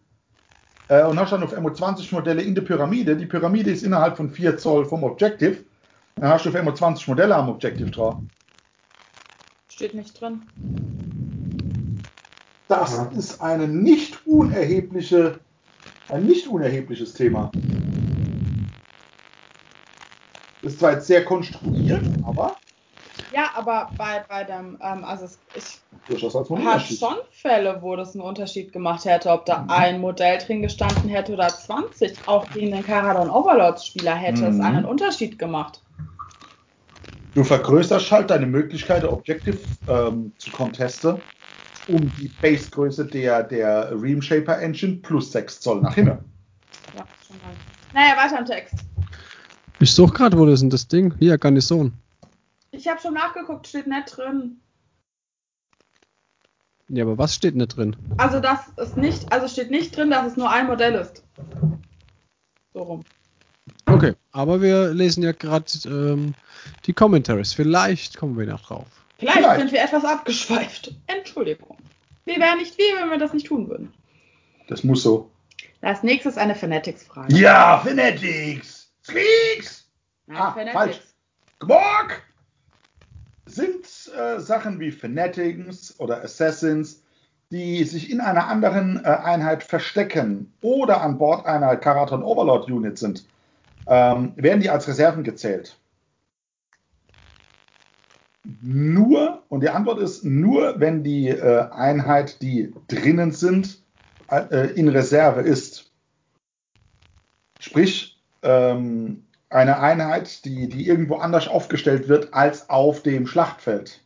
äh, und hast dann auf MO20 Modelle in der Pyramide. Die Pyramide ist innerhalb von 4 Zoll vom Objective. Dann hast du auf MO20 Modelle am Objective drauf. Steht nicht drin. Das ist eine nicht unerhebliche, ein nicht unerhebliches Thema. Ist zwar jetzt sehr konstruiert, aber Ja, aber bei, bei dem, ähm, also es, ich durchaus als hat schon Fälle, wo das einen Unterschied gemacht hätte, ob da Mhm. ein Modell drin gestanden hätte oder 20. Auch gegen den Caradon Overlords Spieler hätte es Mhm. einen Unterschied gemacht. Du vergrößerst halt deine Möglichkeit, Objective ähm, zu contesten, um die Basegröße der, der Ream Shaper Engine plus 6 Zoll nach hinten. Ja, schon mal. Naja, weiter im Text. Ich suche gerade, wo ist denn das Ding? Hier, Garnison. Ich habe schon nachgeguckt, steht nicht drin. Ja, aber was steht nicht drin? Also das ist nicht, also steht nicht drin, dass es nur ein Modell ist. So rum. Okay, aber wir lesen ja gerade ähm, die Commentaries. Vielleicht kommen wir noch drauf. Vielleicht, Vielleicht. sind wir etwas abgeschweift. Entschuldigung. Wir wären nicht wir, wenn wir das nicht tun würden. Das muss so. Als nächstes eine Fanatics-Frage. Ja, Fanatics! Nein, Ah, falsch. Gmorg! Sind äh, Sachen wie Fanatics oder Assassins, die sich in einer anderen äh, Einheit verstecken oder an Bord einer Karaton Overlord Unit sind, ähm, werden die als Reserven gezählt? Nur, und die Antwort ist nur, wenn die äh, Einheit, die drinnen sind, äh, in Reserve ist. Sprich, ähm, eine Einheit, die, die irgendwo anders aufgestellt wird als auf dem Schlachtfeld.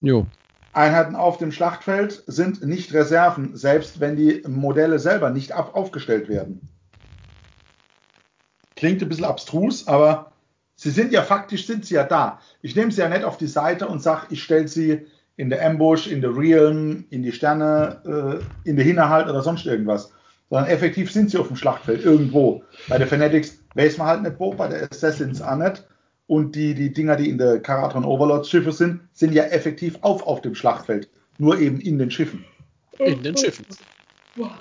Jo. Einheiten auf dem Schlachtfeld sind nicht Reserven, selbst wenn die Modelle selber nicht ab aufgestellt werden. Klingt ein bisschen abstrus, aber sie sind ja faktisch sind sie ja da. Ich nehme sie ja nicht auf die Seite und sage, ich stelle sie in der Ambush, in der Realm, in die Sterne, äh, in der Hinterhalt oder sonst irgendwas. Sondern effektiv sind sie auf dem Schlachtfeld irgendwo. Bei der Fanatics weiß man halt nicht wo, bei der Assassins auch nicht. Und die, die Dinger, die in der Karaton Overlords Schiffe sind, sind ja effektiv auf, auf dem Schlachtfeld. Nur eben in den Schiffen. In den Schiffen. Ja.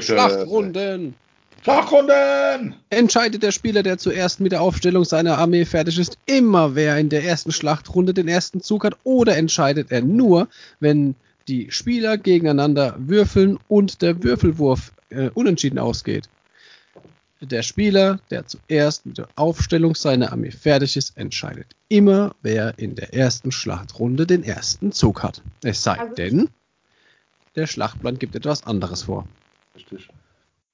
Schlachtrunden! Schlachtrunden! Entscheidet der Spieler, der zuerst mit der Aufstellung seiner Armee fertig ist, immer wer in der ersten Schlachtrunde den ersten Zug hat, oder entscheidet er nur, wenn die Spieler gegeneinander würfeln und der Würfelwurf äh, unentschieden ausgeht. Der Spieler, der zuerst mit der Aufstellung seiner Armee fertig ist, entscheidet immer, wer in der ersten Schlachtrunde den ersten Zug hat. Es sei Also- denn, der Schlachtplan gibt etwas anderes vor. Richtig.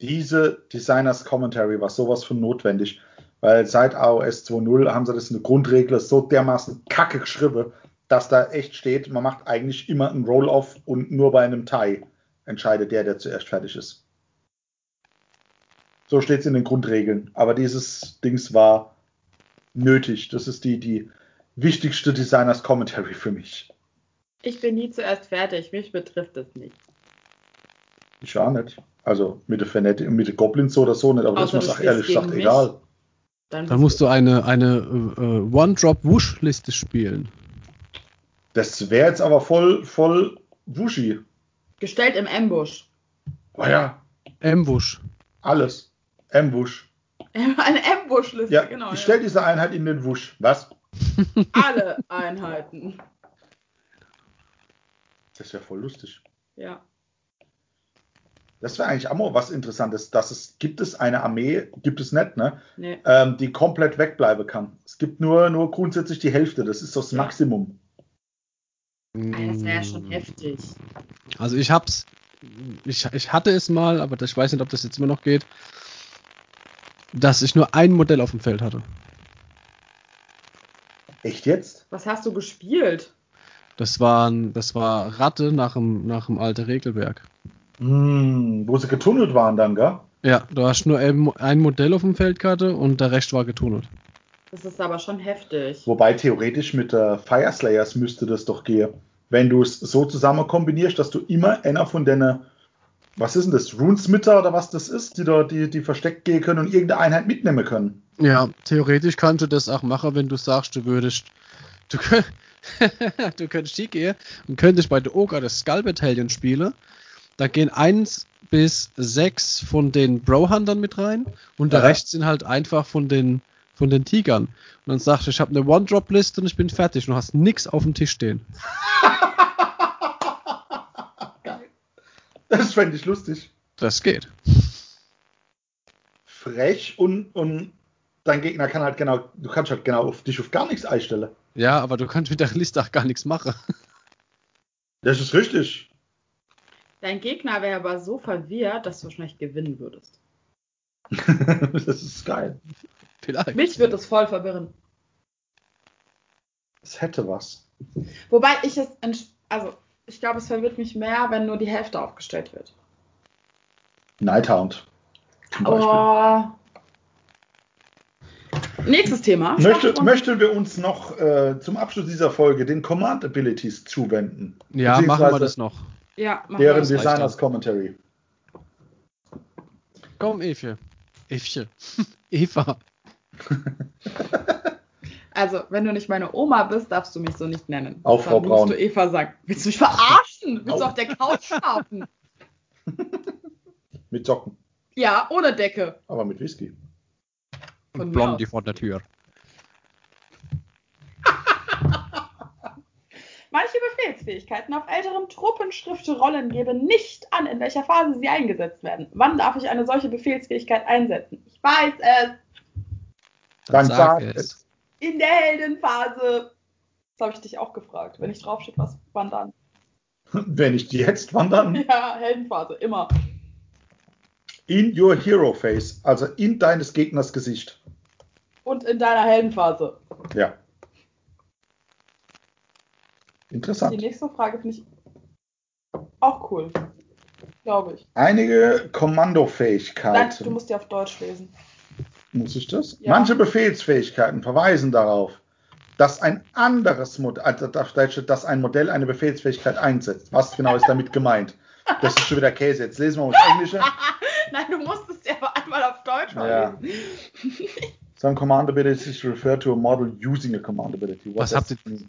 Diese Designers Commentary war sowas von notwendig, weil seit AOS 2.0 haben sie das in der Grundregel so dermaßen kacke geschrieben, dass da echt steht, man macht eigentlich immer einen Roll-Off und nur bei einem Tie entscheidet der, der zuerst fertig ist. So steht es in den Grundregeln. Aber dieses Dings war nötig. Das ist die, die wichtigste Designers Commentary für mich. Ich bin nie zuerst fertig, mich betrifft es nicht. Ich auch nicht. Also mit der Fanatic, mit den Goblins so oder so nicht, aber Außer das ist mir auch ehrlich gesagt egal. Dann musst du eine, eine äh, One-Drop-Wush-Liste spielen. Das wäre jetzt aber voll, voll Wuschi. Gestellt im Ambush. Oh ja, Ambush. alles. Ambush. Eine Ambush-Liste, Ja, genau. ich ja. diese Einheit in den Wusch. Was? Alle Einheiten. Das ist ja voll lustig. Ja. Das wäre eigentlich auch mal was Interessantes. Dass es, gibt es eine Armee, gibt es nicht, ne? Nee. Ähm, die komplett wegbleiben kann. Es gibt nur, nur grundsätzlich die Hälfte. Das ist das Ja. Maximum. Das wäre schon heftig. Also ich hab's, ich, ich hatte es mal, aber ich weiß nicht, ob das jetzt immer noch geht, dass ich nur ein Modell auf dem Feld hatte. Echt jetzt? Was hast du gespielt? Das waren, das war Ratte nach dem, nach dem alten Regelwerk. Hm, wo sie getunnelt waren dann, gell? Ja, du hast nur ein ein Modell auf dem Feldkarte und der Rest war getunnelt. Das ist aber schon heftig. Wobei theoretisch mit der Fire Slayers müsste das doch gehen. Wenn du es so zusammen kombinierst, dass du immer einer von deinen, was ist denn das, Runesmitter oder was das ist, die da, die, die versteckt gehen können und irgendeine Einheit mitnehmen können. Ja, theoretisch kannst du das auch machen, wenn du sagst, du würdest. Du, könnt, du könntest hier gehen und könntest bei der Ogre das Skull Battalion spielen. Da gehen 1 bis 6 von den Bro-Huntern mit rein und der Ja. Rest sind halt einfach von den, von den Tigern. Und dann sagst du, ich habe eine One-Drop-Liste und ich bin fertig und du hast nichts auf dem Tisch stehen. Das fände ich lustig. Das geht. Frech und, und dein Gegner kann halt genau, du kannst halt genau auf dich auf gar nichts einstellen. Ja, aber du kannst mit der Liste auch gar nichts machen. Das ist richtig. Dein Gegner wäre aber so verwirrt, dass du wahrscheinlich gewinnen würdest. das ist geil. Vielleicht. Mich würde es voll verwirren. Es hätte was. Wobei ich es, also ich glaube, es verwirrt mich mehr, wenn nur die Hälfte aufgestellt wird. Nighthound. Zum Beispiel. Oh. Nächstes Thema. Möchte, möchten wir uns noch äh, zum Abschluss dieser Folge den Command Abilities zuwenden? Ja, machen wir das noch. Ja, machen Deren wir. das Designers. Commentary. Komm, Evche. Evche. Eva. Also, wenn du nicht meine Oma bist, darfst du mich so nicht nennen. Auch Frau Braun. musst du Eva sagen. Willst du mich verarschen? Willst du Au. auf der Couch schlafen? Mit Socken, Ja, ohne Decke. aber mit Whisky. Von Und Blondie aus. vor der Tür. Manche Befehlsfähigkeiten auf älteren Truppenschriftrollen geben nicht an, in welcher Phase sie eingesetzt werden. Wann darf ich eine solche Befehlsfähigkeit einsetzen? Ich weiß es. Dann sag sag es. In der Heldenphase. Das habe ich dich auch gefragt. Wenn ich draufsteht, was, wann dann? Wenn ich die jetzt wandern, Ja, Heldenphase, immer. in your hero face, also in deines Gegners Gesicht. Und in deiner Heldenphase. Ja. Die Interessant. nächste Frage finde ich auch cool. Glaube ich. Einige Nein, Kommandofähigkeiten. du musst die auf Deutsch lesen. Muss ich das? Ja. Manche Befehlsfähigkeiten verweisen darauf, dass ein anderes Modell, also steht, dass ein Modell eine Befehlsfähigkeit einsetzt. Was genau ist damit gemeint? Das ist schon wieder Käse. Jetzt lesen wir das Englische. Nein, du musst es dir aber einmal auf Deutsch mal Ja. lesen. Some command abilities refer to a model using a command ability. What Was does habt ihr- it mean?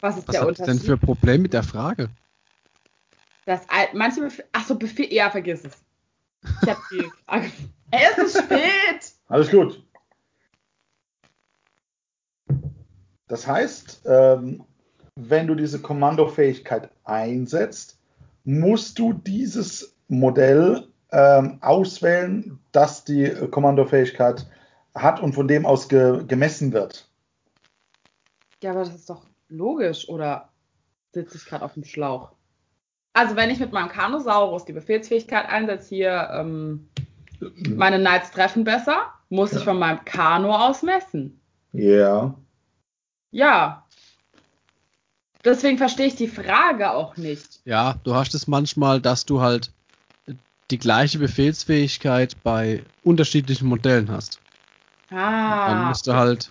Was ist Was der habt ihr denn Unterschied? für Problem mit der Frage? Das manche Befehl. Achso, Befehl. Ja, vergiss es. Ich hab die Frage. Ey, es ist spät! Alles gut. Das heißt, ähm, wenn du diese Kommandofähigkeit einsetzt, musst du dieses Modell, ähm, auswählen, dass die äh, Kommandofähigkeit hat und von dem aus ge gemessen wird. Ja, aber das ist doch logisch, oder sitze ich gerade auf dem Schlauch? Also wenn ich mit meinem Kanosaurus die Befehlsfähigkeit einsetze, hier ähm, meine Knights treffen besser, muss Ja. ich von meinem Kano aus messen. Ja. Ja. Deswegen verstehe ich die Frage auch nicht. Ja, du hast es manchmal, dass du halt die gleiche Befehlsfähigkeit bei unterschiedlichen Modellen hast. Dann Ah. musst du halt.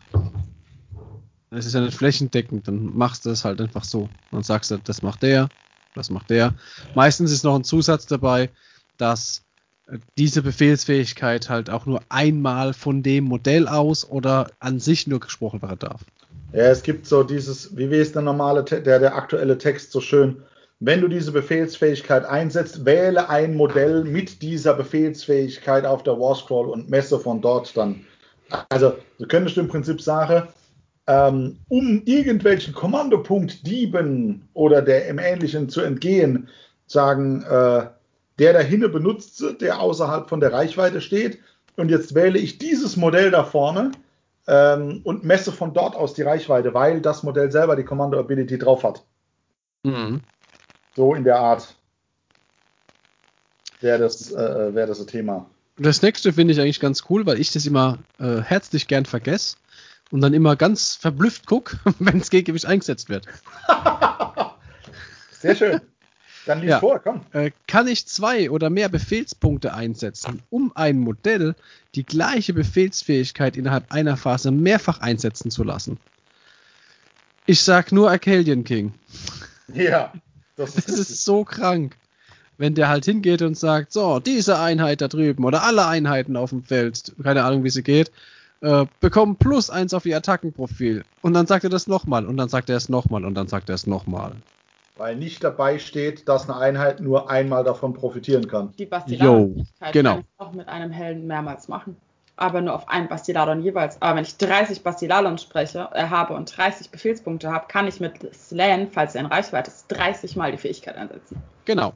Es ist ja nicht flächendeckend, dann machst du es halt einfach so. Dann sagst du, das macht der, das macht der. Meistens ist noch ein Zusatz dabei, dass diese Befehlsfähigkeit halt auch nur einmal von dem Modell aus oder an sich nur gesprochen werden darf. Ja, es gibt so dieses, wie ist der normale, der, der aktuelle Text so schön? Wenn du diese Befehlsfähigkeit einsetzt, wähle ein Modell mit dieser Befehlsfähigkeit auf der Warscroll und messe von dort dann. Also, du könntest im Prinzip sagen, ähm, um irgendwelchen Kommandopunkt Dieben oder der im Ähnlichen zu entgehen, sagen, äh, der dahinne benutzt, der außerhalb von der Reichweite steht. Und jetzt wähle ich dieses Modell da vorne ähm, und messe von dort aus die Reichweite, weil das Modell selber die Commando Ability drauf hat. Mhm. So in der Art wäre das, äh, wär das ein Thema. Das nächste finde ich eigentlich ganz cool, weil ich das immer äh, herzlich gern vergesse und dann immer ganz verblüfft gucke, wenn das Gegengewicht eingesetzt wird. Sehr schön. Dann lies Ja. vor, komm. Äh, kann ich zwei oder mehr Befehlspunkte einsetzen, um ein Modell die gleiche Befehlsfähigkeit innerhalb einer Phase mehrfach einsetzen zu lassen? Ich sag nur Arcadian King. Ja. Das Das ist so krank. Wenn der halt hingeht und sagt, so, diese Einheit da drüben oder alle Einheiten auf dem Feld, keine Ahnung, wie sie geht, äh, bekommen plus eins auf ihr Attackenprofil. Und dann sagt er das nochmal und dann sagt er es nochmal und dann sagt er es nochmal. Weil nicht dabei steht, dass eine Einheit nur einmal davon profitieren kann. Die Bastiladon-Fähigkeit genau. kann ich auch mit einem Helden mehrmals machen. Aber nur auf einen Bastiladon jeweils. Aber wenn ich 30 Bastiladon spreche, äh, habe und 30 Befehlspunkte habe, kann ich mit Slan, falls er in Reichweite ist, 30 Mal die Fähigkeit einsetzen. Genau,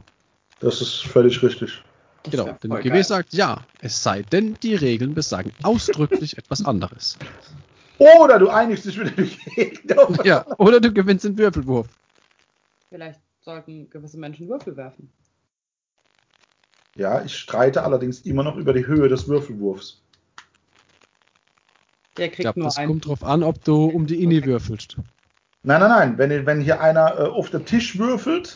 Das ist völlig richtig. Das genau. wär Denn GW geil. sagt ja, es sei denn, die Regeln besagen ausdrücklich etwas anderes. Oder du einigst dich mit dem Gegner. Ja, oder du gewinnst den Würfelwurf. Vielleicht sollten gewisse Menschen Würfel werfen. Ja, ich streite allerdings immer noch über die Höhe des Würfelwurfs. Der Ich kriegt glaube, nur das einen. kommt drauf an, ob du um die Inni würfelst. Nein, nein, nein. Wenn, wenn hier einer äh, auf den Tisch würfelt,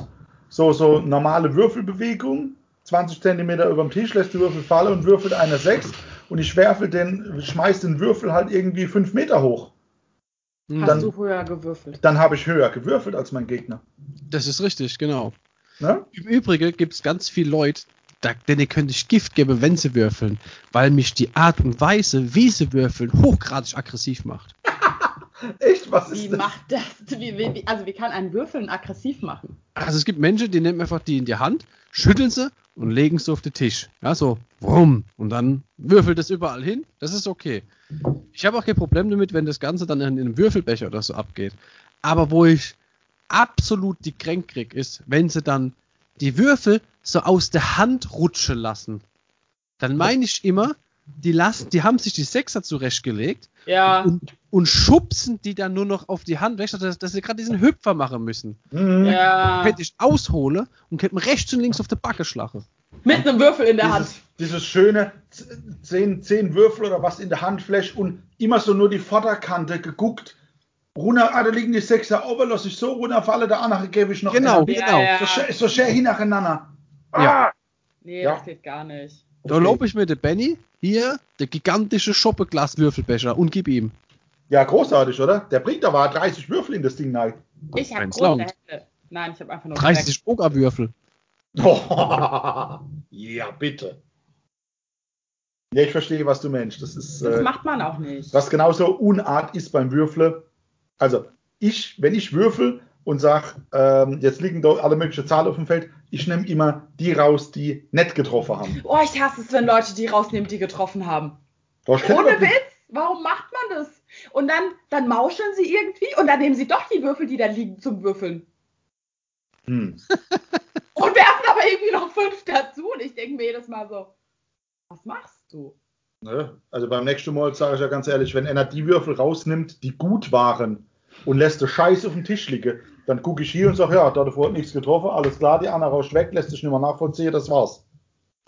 so, so normale Würfelbewegung, 20 cm über dem Tisch, lässt die Würfel fallen und würfelt eine 6 und ich werfe den, schmeiß den Würfel halt irgendwie 5 Meter hoch. Hm, Hast dann- du höher gewürfelt? Dann habe ich höher gewürfelt als mein Gegner. Das ist richtig, genau. Ne? Im Übrigen gibt es ganz viele Leute, da, denen könnte ich Gift geben, wenn sie würfeln, weil mich die Art und Weise, wie sie würfeln, hochgradig aggressiv macht. Echt? Was Wie ist das? macht das? Wie, wie, wie, also wie kann ein Würfeln aggressiv machen? Also es gibt Menschen, die nehmen einfach die in die Hand, schütteln sie und legen sie auf den Tisch. Ja, so, wumm, und dann würfelt es überall hin. Das ist okay. Ich habe auch kein Problem damit, wenn das Ganze dann in einem Würfelbecher oder so abgeht. Aber wo ich absolut die Kränk krieg, ist, wenn sie dann die Würfel so aus der Hand rutschen lassen. Dann meine ich immer, die lassen, die haben sich die Sechser zurechtgelegt Ja, und, und schubsen die dann nur noch auf die Hand weg, dass, dass sie gerade diesen Hüpfer machen müssen. Mhm. ja. Könnte ich aushole und könnte mir rechts und links auf der Backe schlagen. Mit einem Würfel in der Hand. Dieses, dieses schöne zehn, zehn Würfel oder was in der Hand flash und immer so nur die Vorderkante geguckt. Runter, ah, da liegen die Sechser, aber lass ich so runterfallen, der andere gebe ich noch. Genau, einen. genau. Ja, So, ja. schön- so schön hintereinander. Ja. Ah! Nee, Ja. das geht gar nicht. Da lobe ich mir den Benny, hier, der gigantische Schoppeglas-Würfelbecher und gib ihm. Ja, großartig, oder? Der bringt aber 30 Würfel in das Ding rein. Ich habe große. Nein, ich habe einfach nur 30 Ogerwürfel. ja, bitte. Ja, ich verstehe, was du meinst. Das ist, Das äh, macht man auch nicht. was genauso Unart ist beim Würfeln. Also, ich, wenn ich würfel und sage, ähm, jetzt liegen da alle möglichen Zahlen auf dem Feld, ich nehme immer die raus, die nicht getroffen haben. Oh, ich hasse es, wenn Leute die rausnehmen, die getroffen haben. Ohne Witz. Warum macht man das? Und dann, dann mauscheln sie irgendwie und dann nehmen sie doch die Würfel, die da liegen, zum Würfeln. Hm. und werfen aber irgendwie noch fünf dazu. Und ich denke mir jedes Mal so, was machst du? Ne? Also beim nächsten Mal sage ich ja ganz ehrlich, wenn einer die Würfel rausnimmt, die gut waren und lässt den Scheiß auf dem Tisch liegen, dann gucke ich hier und sage, ja, da hat vorher nichts getroffen, alles klar, die Anna rauscht weg, lässt sich nicht mehr nachvollziehen, das war's.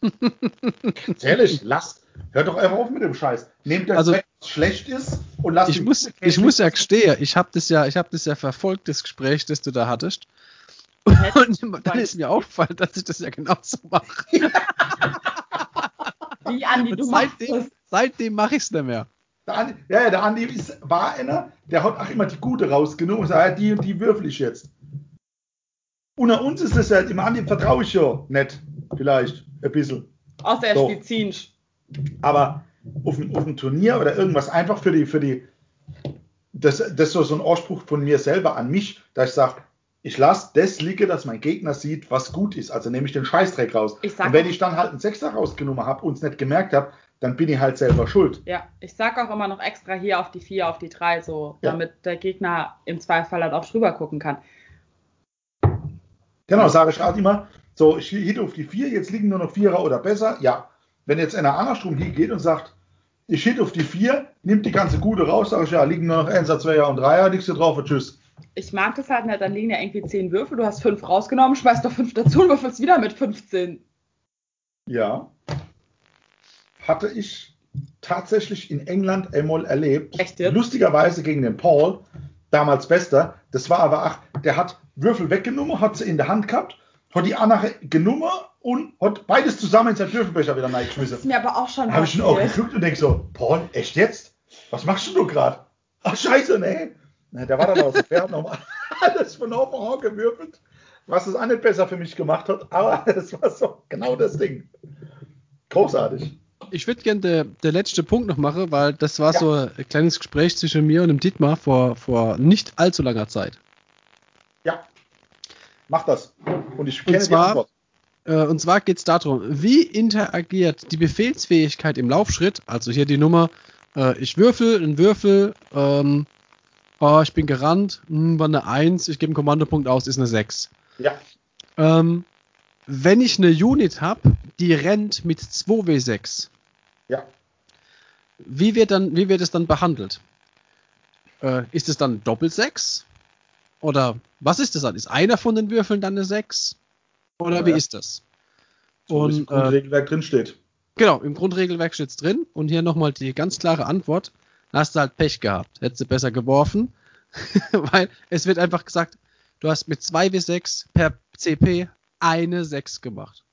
ganz ehrlich, lasst, hört doch einfach auf mit dem Scheiß. Nehmt das Also- weg, was schlecht ist und lasst Ich die muss, ich muss ja gestehen, ich habe das ja, ich habe das ja verfolgt, das Gespräch, das du da hattest. Und dann ist mir aufgefallen, dass ich das ja genauso mache. Wie, Andi, Und du machst seitdem, es. seitdem mache ich es nicht mehr. Der Andi, ja, ja, der Andi ist, war einer, der hat auch immer die gute rausgenommen und sagt, ja, die und die würfel ich jetzt. Unter uns ist es ja, dem Andi vertraue ich ja nicht, vielleicht, ein bisschen. Außer er So. spielt Zinsch. Aber auf dem, auf dem Turnier oder irgendwas einfach für die, für die, das, das ist so so ein Ausspruch von mir selber an mich, dass ich sage, ich lasse das liegen, dass mein Gegner sieht, was gut ist. Also nehme ich den Scheißdreck raus. Und wenn auch- ich dann halt einen Sechser rausgenommen habe und es nicht gemerkt habe, dann bin ich halt selber schuld. Ja, ich sag auch immer noch extra hier auf die 4, auf die 3, so, Ja. damit der Gegner im Zweifel halt auch drüber gucken kann. Genau, sage ich halt immer, so, ich hit auf die vier, jetzt liegen nur noch Vierer oder besser. Ja, wenn jetzt einer andersrum hier geht und sagt, ich hit auf die vier, nimmt die ganze Gute raus, sage ich, ja, liegen nur noch Einser, Zweier und Dreier, du drauf und tschüss. Ich mag das halt nicht, dann liegen ja irgendwie 10 Würfel, du hast 5 rausgenommen, schmeißt noch 5 dazu und würfelst wieder mit 15. Ja. Hatte ich tatsächlich in England einmal erlebt. Echt jetzt? Lustigerweise gegen den Paul, damals Bester. Das war aber, ach, der hat Würfel weggenommen, hat sie in der Hand gehabt, hat die andere genommen und hat beides zusammen in seinen Würfelbecher wieder Das reingeschmissen. ist mir aber auch schon Da habe ich ihn auch geguckt und denke so, Paul, echt jetzt? Was machst du gerade? Ach scheiße, nee. Na, der war dann aus der Pferd nochmal alles von oben an gewürfelt, was es auch nicht besser für mich gemacht hat, aber das war so genau das Ding. Großartig. Ich würde gerne der, der letzte Punkt noch machen, weil das war Ja. so ein kleines Gespräch zwischen mir und dem Dietmar vor, vor nicht allzu langer Zeit. Ja, mach das. Und ich kenne die zwar- Antwort. Äh, und zwar geht es darum, wie interagiert die Befehlsfähigkeit im Laufschritt, also hier die Nummer, äh, ich würfel, einen Würfel, ähm, oh, ich bin gerannt, hm, war eine 1, ich gebe einen Kommandopunkt aus, ist eine 6. Ja, Ähm, wenn ich eine Unit habe, die rennt mit 2W6, ja. wie wird, dann, wie wird es dann behandelt? Äh, ist es dann Doppel-6? Oder was ist das dann? Ist einer von den Würfeln dann eine 6? Oder Ja, wie ja. ist das? So wie es im Und, äh, Grundregelwerk drin steht. Genau, im Grundregelwerk steht's drin. Und hier nochmal die ganz klare Antwort. Da hast du halt Pech gehabt. Hättest du besser geworfen. Weil es wird einfach gesagt, du hast mit 2 w 6 per CP eine 6 gemacht.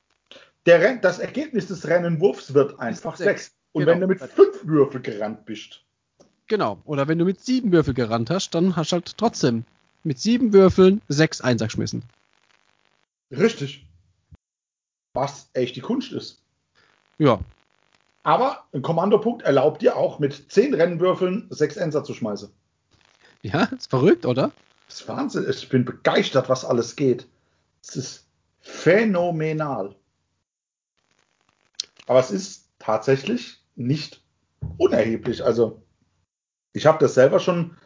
Der Renn, das Ergebnis des Rennenwurfs wird einfach sechs. 6. Und Genau. wenn du mit fünf Würfel gerannt bist, Genau. Oder wenn du mit 7 Würfel gerannt hast, dann hast du halt trotzdem mit 7 Würfeln 6 Einser geschmissen. richtig. Was echt die Kunst ist. Ja. Aber ein Kommandopunkt erlaubt dir auch mit 10 Rennwürfeln 6 Enser zu schmeißen. Ja, ist verrückt, oder? Das ist Wahnsinn. Ich bin begeistert, was alles geht. Es ist phänomenal. Aber es ist tatsächlich nicht unerheblich. Also, ich habe das selber schon,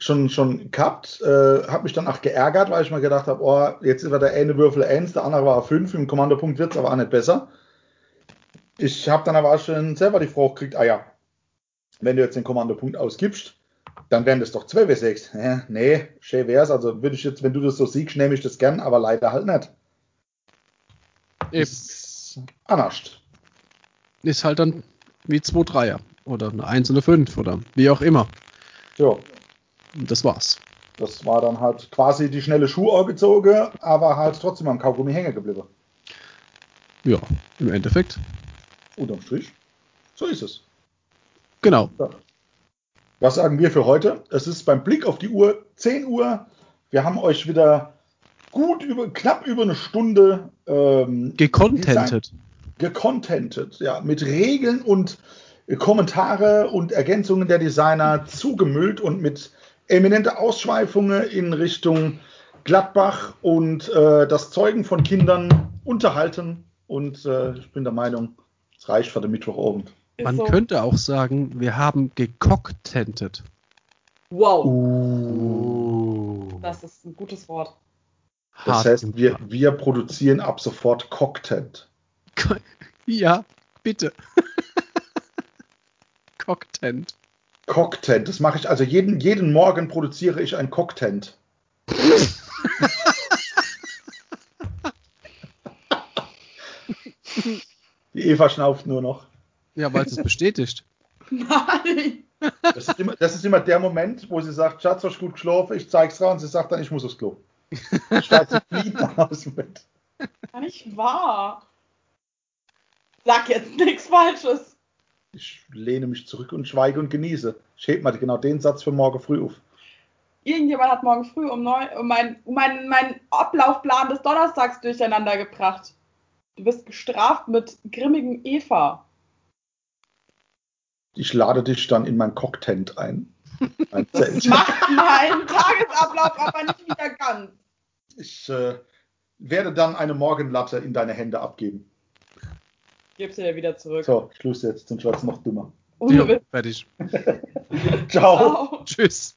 schon, schon gehabt, äh, habe mich dann auch geärgert, weil ich mir gedacht habe, oh, jetzt war der eine Würfel 1, der andere war 5, im Kommandopunkt wird es aber auch nicht besser. Ich habe dann aber auch schon selber die Frage gekriegt, ah ja, wenn du jetzt den Kommandopunkt ausgibst, dann wären das doch 12 w 6. Ja, nee, schön wär's. Also würde ich jetzt, wenn du das so siehst, nehme ich das gern, aber leider halt nicht. Ist anders. Ist halt dann wie 2 Dreier. Oder eine 1 und eine 5 oder wie auch immer. Ja, Und das war's. das war dann halt quasi die schnelle Schuhe gezogen, aber halt trotzdem am Kaugummi hängen geblieben. Ja, im Endeffekt. Unterm Strich. So ist es. Genau. Ja. Was sagen wir für heute? Es ist beim Blick auf die Uhr 10 Uhr. Wir haben euch wieder gut über, knapp über eine Stunde ähm, Gecontentet. gecontentet, ja, mit Regeln und Kommentare und Ergänzungen der Designer zugemüllt und mit eminente Ausschweifungen in Richtung Gladbach und äh, das Zeugen von Kindern unterhalten. Und äh, ich bin der Meinung, es reicht für den Mittwochabend. Man so. könnte auch sagen, wir haben gekoktentet. Wow, Uh. das ist ein gutes Wort. Das heißt, wir, wir produzieren ab sofort Content. Ja, bitte. Cocktent. Content, das mache ich, also jeden, jeden Morgen produziere ich ein Content. Die Eva schnauft nur noch. Ja, weil es bestätigt. Nein. Das ist, immer, das ist immer der Moment, wo sie sagt, Schatz, hast du gut geschlafen? Ich zeig's raus und sie sagt dann, ich muss aufs Klo. Steigt sie fliegen aus mit. Gar nicht wahr. Sag jetzt nichts Falsches. Ich lehne mich zurück und schweige und genieße. Ich heb mal genau den Satz für morgen früh auf. Irgendjemand hat morgen früh um neun um mein, um mein, mein Ablaufplan des Donnerstags durcheinander gebracht. Du bist gestraft mit grimmigem Eva. Ich lade dich dann in mein Cocktent ein. Ein Das macht meinen Tagesablauf aber nicht wieder ganz. Ich äh, werde dann eine Morgenlatte in deine Hände abgeben. Gib sie dir wieder zurück. So, Schluss jetzt, sonst wird's noch dümmer. Ohne Witz. fertig. Ciao. Ciao. Tschüss.